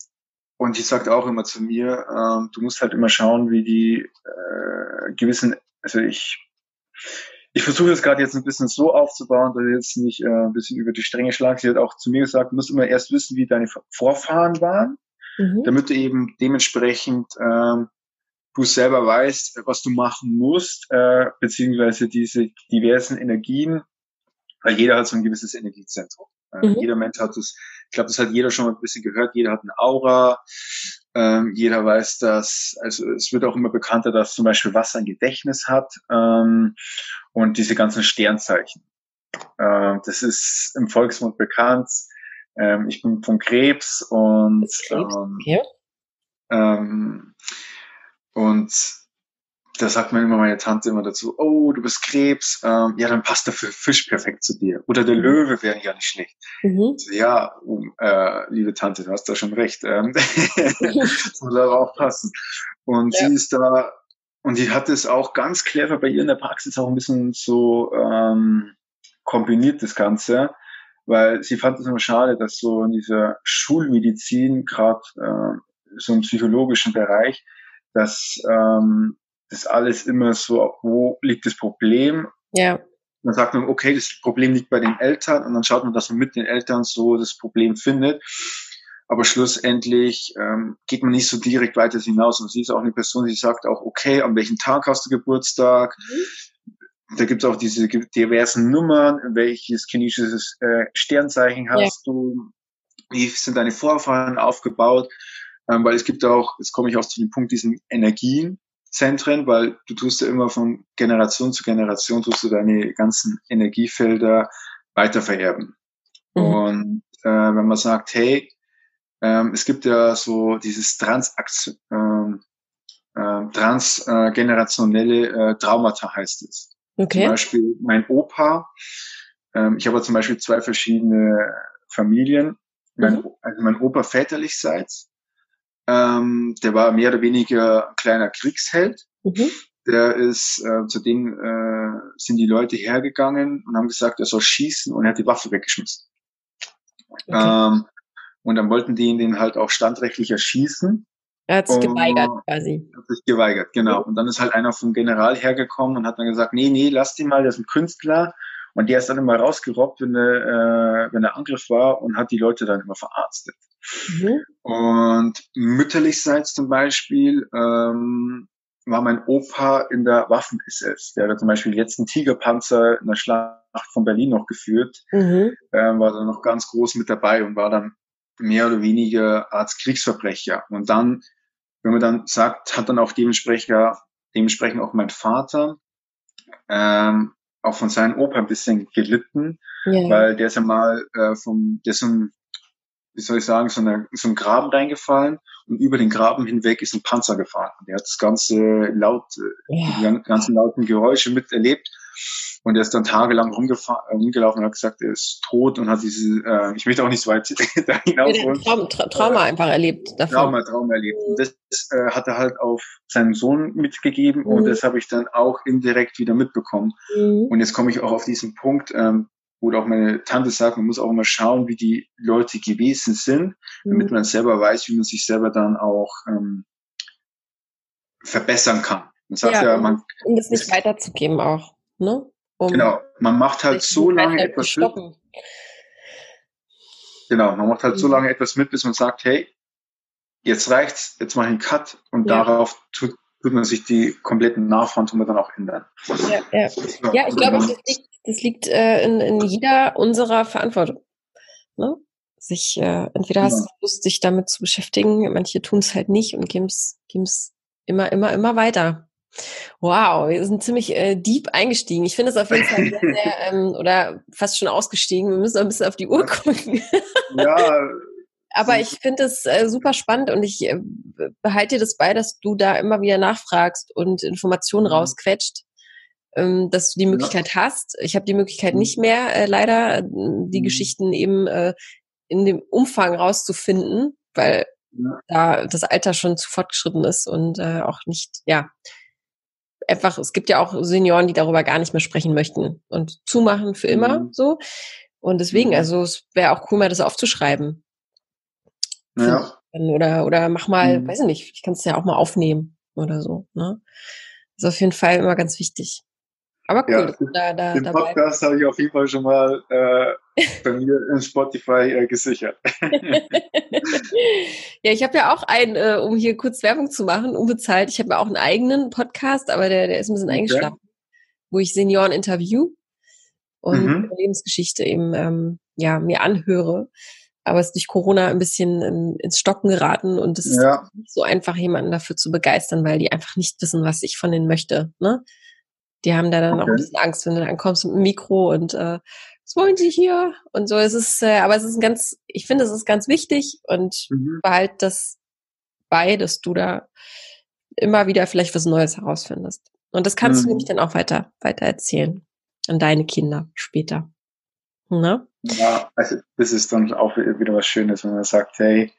und die sagt auch immer zu mir, ähm, du musst halt immer schauen, wie die äh, gewissen, also ich, ich versuche das gerade jetzt ein bisschen so aufzubauen, dass ich jetzt nicht äh, ein bisschen über die Stränge schlage. Sie hat auch zu mir gesagt, du musst immer erst wissen, wie deine Vorfahren waren, Mhm. damit du eben dementsprechend ähm, du selber weißt, was du machen musst, äh, beziehungsweise diese diversen Energien, weil jeder hat so ein gewisses Energiezentrum. Äh, Mhm. Jeder Mensch hat das, ich glaube, das hat jeder schon mal ein bisschen gehört, jeder hat eine Aura, ähm, jeder weiß das, also es wird auch immer bekannter, dass zum Beispiel Wasser ein Gedächtnis hat ähm, und diese ganzen Sternzeichen. Ähm, das ist im Volksmund bekannt. Ähm, ich bin von Krebs und Krebs, ähm, Okay. ähm, und da sagt mir immer meine Tante immer dazu, oh, du bist Krebs, ähm, ja, dann passt der Fisch perfekt zu dir. Oder der Löwe wäre ja nicht schlecht. Mhm. So, ja, um, äh, liebe Tante, du hast da schon recht. Ähm, muss aber auch passen. Und Ja. sie ist da, und die hat es auch ganz clever bei ihr in der Praxis auch ein bisschen so ähm, kombiniert, das Ganze, weil sie fand es immer schade, dass so in dieser Schulmedizin, gerade äh, so im psychologischen Bereich, dass ähm, das alles immer so, wo liegt das Problem? Ja. Dann sagt man, okay, das Problem liegt bei den Eltern und dann schaut man, dass man mit den Eltern so das Problem findet. Aber schlussendlich ähm, geht man nicht so direkt weiter hinaus. Und sie ist auch eine Person, die sagt auch, okay, an welchem Tag hast du Geburtstag? Da gibt es auch diese diversen Nummern, welches kinetisches äh, Sternzeichen hast du, wie sind deine Vorfahren aufgebaut, ähm, weil es gibt auch, jetzt komme ich auch zu dem Punkt, diesen Energienzentren, weil du tust ja immer von Generation zu Generation, tust du deine ganzen Energiefelder weitervererben. Mhm. Und äh, wenn man sagt, hey, ähm, es gibt ja so dieses Transakt ähm, äh, transgenerationelle äh, Traumata heißt es. Zum Okay. Beispiel mein Opa. Ähm, ich habe zum Beispiel zwei verschiedene Familien. Mein, Mhm. Also mein Opa väterlichseits, ähm, der war mehr oder weniger ein kleiner Kriegsheld. Mhm. Der ist, äh, zu dem äh, sind die Leute hergegangen und haben gesagt, er soll schießen und er hat die Waffe weggeschmissen. Okay. Ähm, und dann wollten die ihn den halt auch standrechtlich erschießen. Er hat sich geweigert quasi. Hat sich geweigert, genau. Und dann ist halt einer vom General hergekommen und hat dann gesagt, nee, nee, lass den mal, der ist ein Künstler. Und der ist dann immer rausgerobbt, wenn der, äh, wenn der Angriff war und hat die Leute dann immer verarztet. Mhm. Und mütterlichseits zum Beispiel ähm, war mein Opa in der Waffen-SS. Der hat zum Beispiel jetzt einen Tigerpanzer in der Schlacht von Berlin noch geführt, Mhm. ähm, war dann noch ganz groß mit dabei und war dann mehr oder weniger als Kriegsverbrecher. Und dann, wenn man dann sagt, hat dann auch dementsprechend, dementsprechend auch mein Vater ähm, auch von seinem Opa ein bisschen gelitten, Ja. weil der ist ja mal äh, vom, der ist so ein, wie soll ich sagen, so, eine, so ein Graben reingefallen und über den Graben hinweg ist ein Panzer gefahren. Der hat das ganze laut, äh, die ganzen lauten Geräusche miterlebt Und er ist dann tagelang rumgelaufen und hat gesagt, er ist tot und hat diese, äh, ich möchte auch nicht so weit da hinaus. Traum, Tra Trauma einfach erlebt davon. Trauma, Trauma erlebt. Und das äh, hat er halt auf seinen Sohn mitgegeben mhm. und das habe ich dann auch indirekt wieder mitbekommen. Mhm. Und jetzt komme ich auch auf diesen Punkt, ähm, wo auch meine Tante sagt, man muss auch immer schauen, wie die Leute gewesen sind, mhm. damit man selber weiß, wie man sich selber dann auch ähm, verbessern kann. Man sagt ja, ja man, um das nicht weiterzugeben auch, ne? Um genau, man macht halt so lange etwas stoppen. mit. Genau, man macht halt mhm. so lange etwas mit, bis man sagt, hey, jetzt reicht's, jetzt mache ich einen Cut und ja. darauf tut, tut man sich die kompletten man dann auch ändern. Ja, ja. ja ich glaube, das liegt, das liegt äh, in, in jeder unserer Verantwortung. Ne? Sich, äh, entweder hast du Lust, sich damit zu beschäftigen, manche tun es halt nicht und geben es immer, immer, immer weiter. Wow, wir sind ziemlich äh, deep eingestiegen. Ich finde es auf jeden Fall sehr, sehr ähm, oder fast schon ausgestiegen. Wir müssen ein bisschen auf die Uhr gucken. ja. Aber ich finde es äh, super spannend und ich äh, behalte dir das bei, dass du da immer wieder nachfragst und Informationen mhm. rausquetscht, ähm, dass du die Möglichkeit ja. hast. Ich habe die Möglichkeit mhm. nicht mehr, äh, leider, die mhm. Geschichten eben äh, in dem Umfang rauszufinden, weil ja. da das Alter schon zu fortgeschritten ist und äh, auch nicht, ja, einfach, es gibt ja auch Senioren, die darüber gar nicht mehr sprechen möchten und zumachen für immer mhm. so. Und deswegen, mhm. also es wäre auch cool, mal das aufzuschreiben. Ja. Oder, oder mach mal, mhm. weiß ich nicht, ich kann es ja auch mal aufnehmen oder so. Ne? Das ist auf jeden Fall immer ganz wichtig. Aber cool, ja, da, da, den. Podcast habe ich auf jeden Fall schon mal äh, bei mir in Spotify äh, gesichert. ja, ich habe ja auch einen, äh, um hier kurz Werbung zu machen, unbezahlt. Ich habe ja auch einen eigenen Podcast, aber der, der ist ein bisschen okay. eingeschlafen, wo ich Senioren interview und mhm. Lebensgeschichte eben ja ja mir anhöre. Aber es ist durch Corona ein bisschen in, ins Stocken geraten und es ist ja. nicht so einfach, jemanden dafür zu begeistern, weil die einfach nicht wissen, was ich von denen möchte. Ne? Die haben da dann okay. auch ein bisschen Angst, wenn du dann kommst mit dem Mikro und äh, was wollen sie hier? Und so es ist äh, aber es ist ein ganz, ich finde, es ist ganz wichtig und mhm. behalt das bei, dass du da immer wieder vielleicht was Neues herausfindest. Und das kannst mhm. du nämlich dann auch weiter, weiter erzählen an deine Kinder später. Ne? Ja, also das ist dann auch wieder was Schönes, wenn man sagt, hey,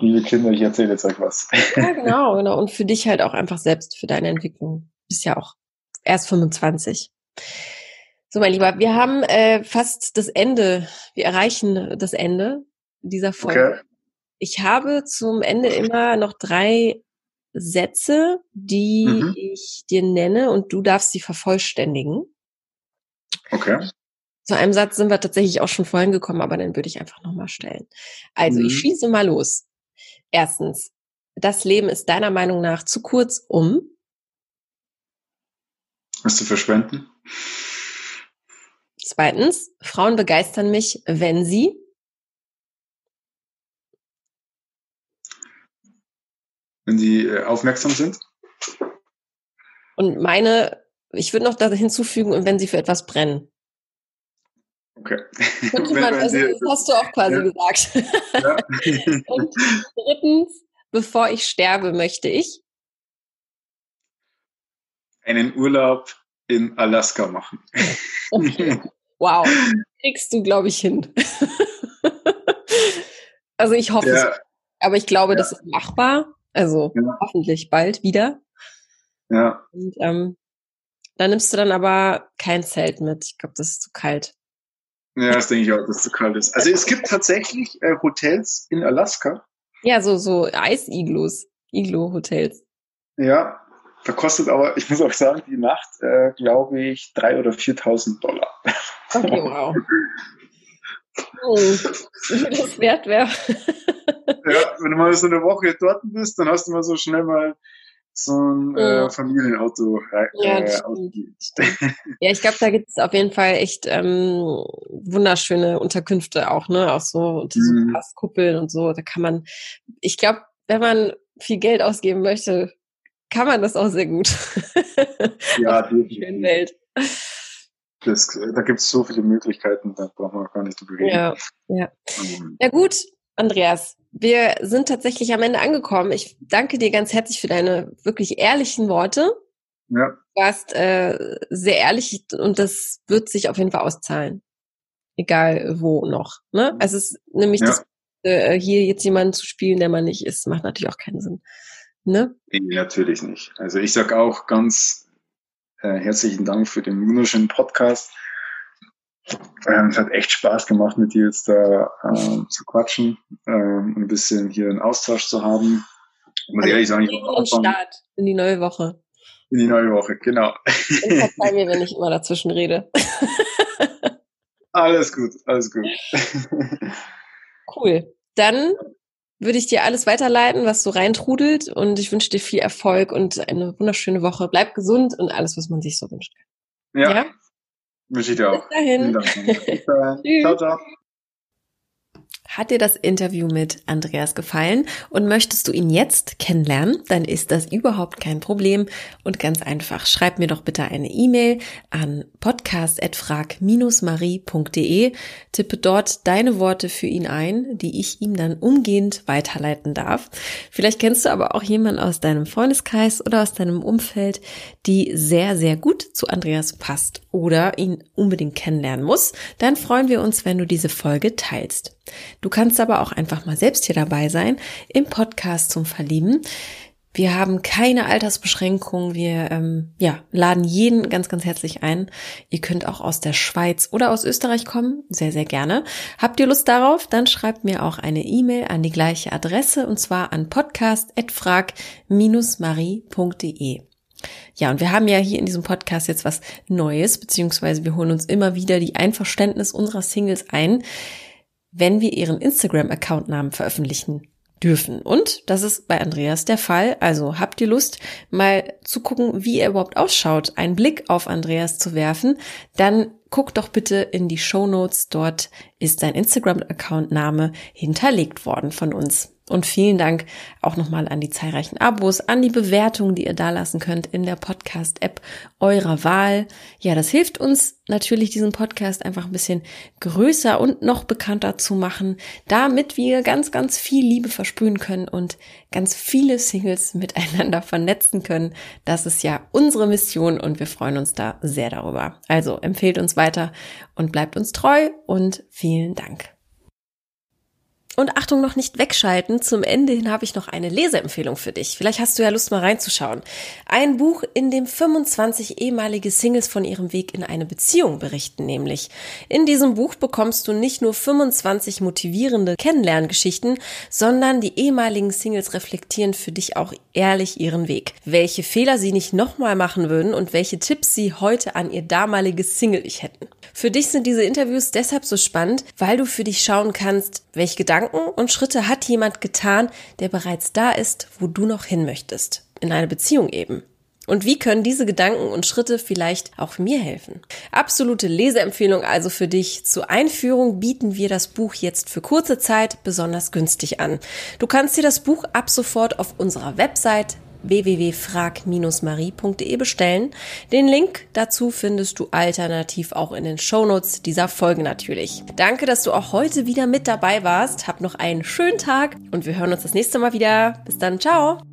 liebe Kinder, ich erzähle jetzt euch was. Ja, genau, genau. Und für dich halt auch einfach selbst, für deine Entwicklung. Bist ja auch erst 25. So, mein Lieber, wir haben äh, fast das Ende. Wir erreichen das Ende dieser Folge. Okay. Ich habe zum Ende immer noch drei Sätze, die mhm. ich dir nenne und du darfst sie vervollständigen. Okay. Zu einem Satz sind wir tatsächlich auch schon vorhin gekommen, aber den würde ich einfach nochmal stellen. Also, mhm. ich schieße mal los. Erstens, das Leben ist deiner Meinung nach zu kurz, um was zu verschwenden. Zweitens, Frauen begeistern mich, wenn sie wenn sie äh, aufmerksam sind. Und meine, ich würde noch da hinzufügen, und wenn sie für etwas brennen. Okay. Könnte man, also, das hast du auch quasi ja. gesagt. Ja. und drittens, bevor ich sterbe, möchte ich einen Urlaub in Alaska machen. Okay. Wow, kriegst du, glaube ich, hin. also ich hoffe ja. es, aber ich glaube, ja. das ist machbar. Also ja. hoffentlich bald wieder. Ja. Und ähm, dann nimmst du dann aber kein Zelt mit. Ich glaube, das ist zu kalt. Ja, das denke ich auch, dass es zu kalt ist. Also es gibt tatsächlich äh, Hotels in Alaska. Ja, so so Eis-Iglos, Iglo-Hotels. Ja, Verkostet aber, ich muss auch sagen, die Nacht, äh, glaube ich, 3.000 oder 4.000 Dollar. Okay, wow. Oh, das wert wäre. ja, wenn du mal so eine Woche dort bist, dann hast du mal so schnell mal so ein äh, Familienauto. Äh, ja, stimmt, stimmt. ja, ich glaube, da gibt es auf jeden Fall echt ähm, wunderschöne Unterkünfte auch, ne? Auch so unter so mhm. Glaskuppeln und so. Da kann man, ich glaube, wenn man viel Geld ausgeben möchte, kann man das auch sehr gut. Ja, die schönen Welt. Das, da gibt es so viele Möglichkeiten, da brauchen wir gar nicht drüber reden. Ja, ja. ja gut, Andreas, wir sind tatsächlich am Ende angekommen. Ich danke dir ganz herzlich für deine wirklich ehrlichen Worte. Ja. Du warst äh, sehr ehrlich und das wird sich auf jeden Fall auszahlen. Egal wo noch. Ne? Also es ist nämlich ja. das, äh, hier jetzt jemanden zu spielen, der man nicht ist, macht natürlich auch keinen Sinn. Ne? Nee, natürlich nicht. Also ich sag auch ganz äh, herzlichen Dank für den wunderschönen Podcast. Ähm, es hat echt Spaß gemacht, mit dir jetzt da äh, zu quatschen ähm, ein bisschen hier einen Austausch zu haben. Ich muss also ehrlich sagen, ich in Start in die neue Woche. In die neue Woche, genau. Und verzeih mir, wenn ich immer dazwischen rede. alles gut, alles gut. cool. Dann würde ich dir alles weiterleiten, was so reintrudelt und ich wünsche dir viel Erfolg und eine wunderschöne Woche. Bleib gesund und alles, was man sich so wünscht. Ja. ja? Wünsche ich dir auch. Bis dahin. Bis dahin. ciao, ciao. Hat dir das Interview mit Andreas gefallen und möchtest du ihn jetzt kennenlernen, dann ist das überhaupt kein Problem und ganz einfach. Schreib mir doch bitte eine E-Mail an podcast.frag-marie.de, tippe dort deine Worte für ihn ein, die ich ihm dann umgehend weiterleiten darf. Vielleicht kennst du aber auch jemanden aus deinem Freundeskreis oder aus deinem Umfeld, die sehr, sehr gut zu Andreas passt oder ihn unbedingt kennenlernen muss. Dann freuen wir uns, wenn du diese Folge teilst. Du kannst aber auch einfach mal selbst hier dabei sein im Podcast zum Verlieben. Wir haben keine Altersbeschränkung. Wir ähm, ja, laden jeden ganz, ganz herzlich ein. Ihr könnt auch aus der Schweiz oder aus Österreich kommen. Sehr, sehr gerne. Habt ihr Lust darauf? Dann schreibt mir auch eine E-Mail an die gleiche Adresse und zwar an podcast.frag-marie.de. Ja, und wir haben ja hier in diesem Podcast jetzt was Neues, beziehungsweise wir holen uns immer wieder die Einverständnis unserer Singles ein wenn wir ihren Instagram-Account-Namen veröffentlichen dürfen. Und das ist bei Andreas der Fall. Also habt ihr Lust, mal zu gucken, wie er überhaupt ausschaut, einen Blick auf Andreas zu werfen, dann guck doch bitte in die Show Notes. Dort ist sein Instagram-Account-Name hinterlegt worden von uns. Und vielen Dank auch nochmal an die zahlreichen Abos, an die Bewertungen, die ihr da lassen könnt in der Podcast-App eurer Wahl. Ja, das hilft uns natürlich, diesen Podcast einfach ein bisschen größer und noch bekannter zu machen, damit wir ganz, ganz viel Liebe versprühen können und ganz viele Singles miteinander vernetzen können. Das ist ja unsere Mission und wir freuen uns da sehr darüber. Also empfehlt uns weiter und bleibt uns treu und vielen Dank. Und Achtung, noch nicht wegschalten. Zum Ende hin habe ich noch eine Leseempfehlung für dich. Vielleicht hast du ja Lust mal reinzuschauen. Ein Buch, in dem 25 ehemalige Singles von ihrem Weg in eine Beziehung berichten, nämlich. In diesem Buch bekommst du nicht nur 25 motivierende Kennenlerngeschichten, sondern die ehemaligen Singles reflektieren für dich auch ehrlich ihren Weg. Welche Fehler sie nicht nochmal machen würden und welche Tipps sie heute an ihr damaliges Single-Ich hätten. Für dich sind diese Interviews deshalb so spannend, weil du für dich schauen kannst, welche Gedanken und Schritte hat jemand getan, der bereits da ist, wo du noch hin möchtest. In einer Beziehung eben. Und wie können diese Gedanken und Schritte vielleicht auch mir helfen? Absolute Leseempfehlung also für dich. Zur Einführung bieten wir das Buch jetzt für kurze Zeit besonders günstig an. Du kannst dir das Buch ab sofort auf unserer Website www.frag-marie.de bestellen. Den Link dazu findest du alternativ auch in den Shownotes dieser Folge natürlich. Danke, dass du auch heute wieder mit dabei warst. Hab noch einen schönen Tag und wir hören uns das nächste Mal wieder. Bis dann, ciao!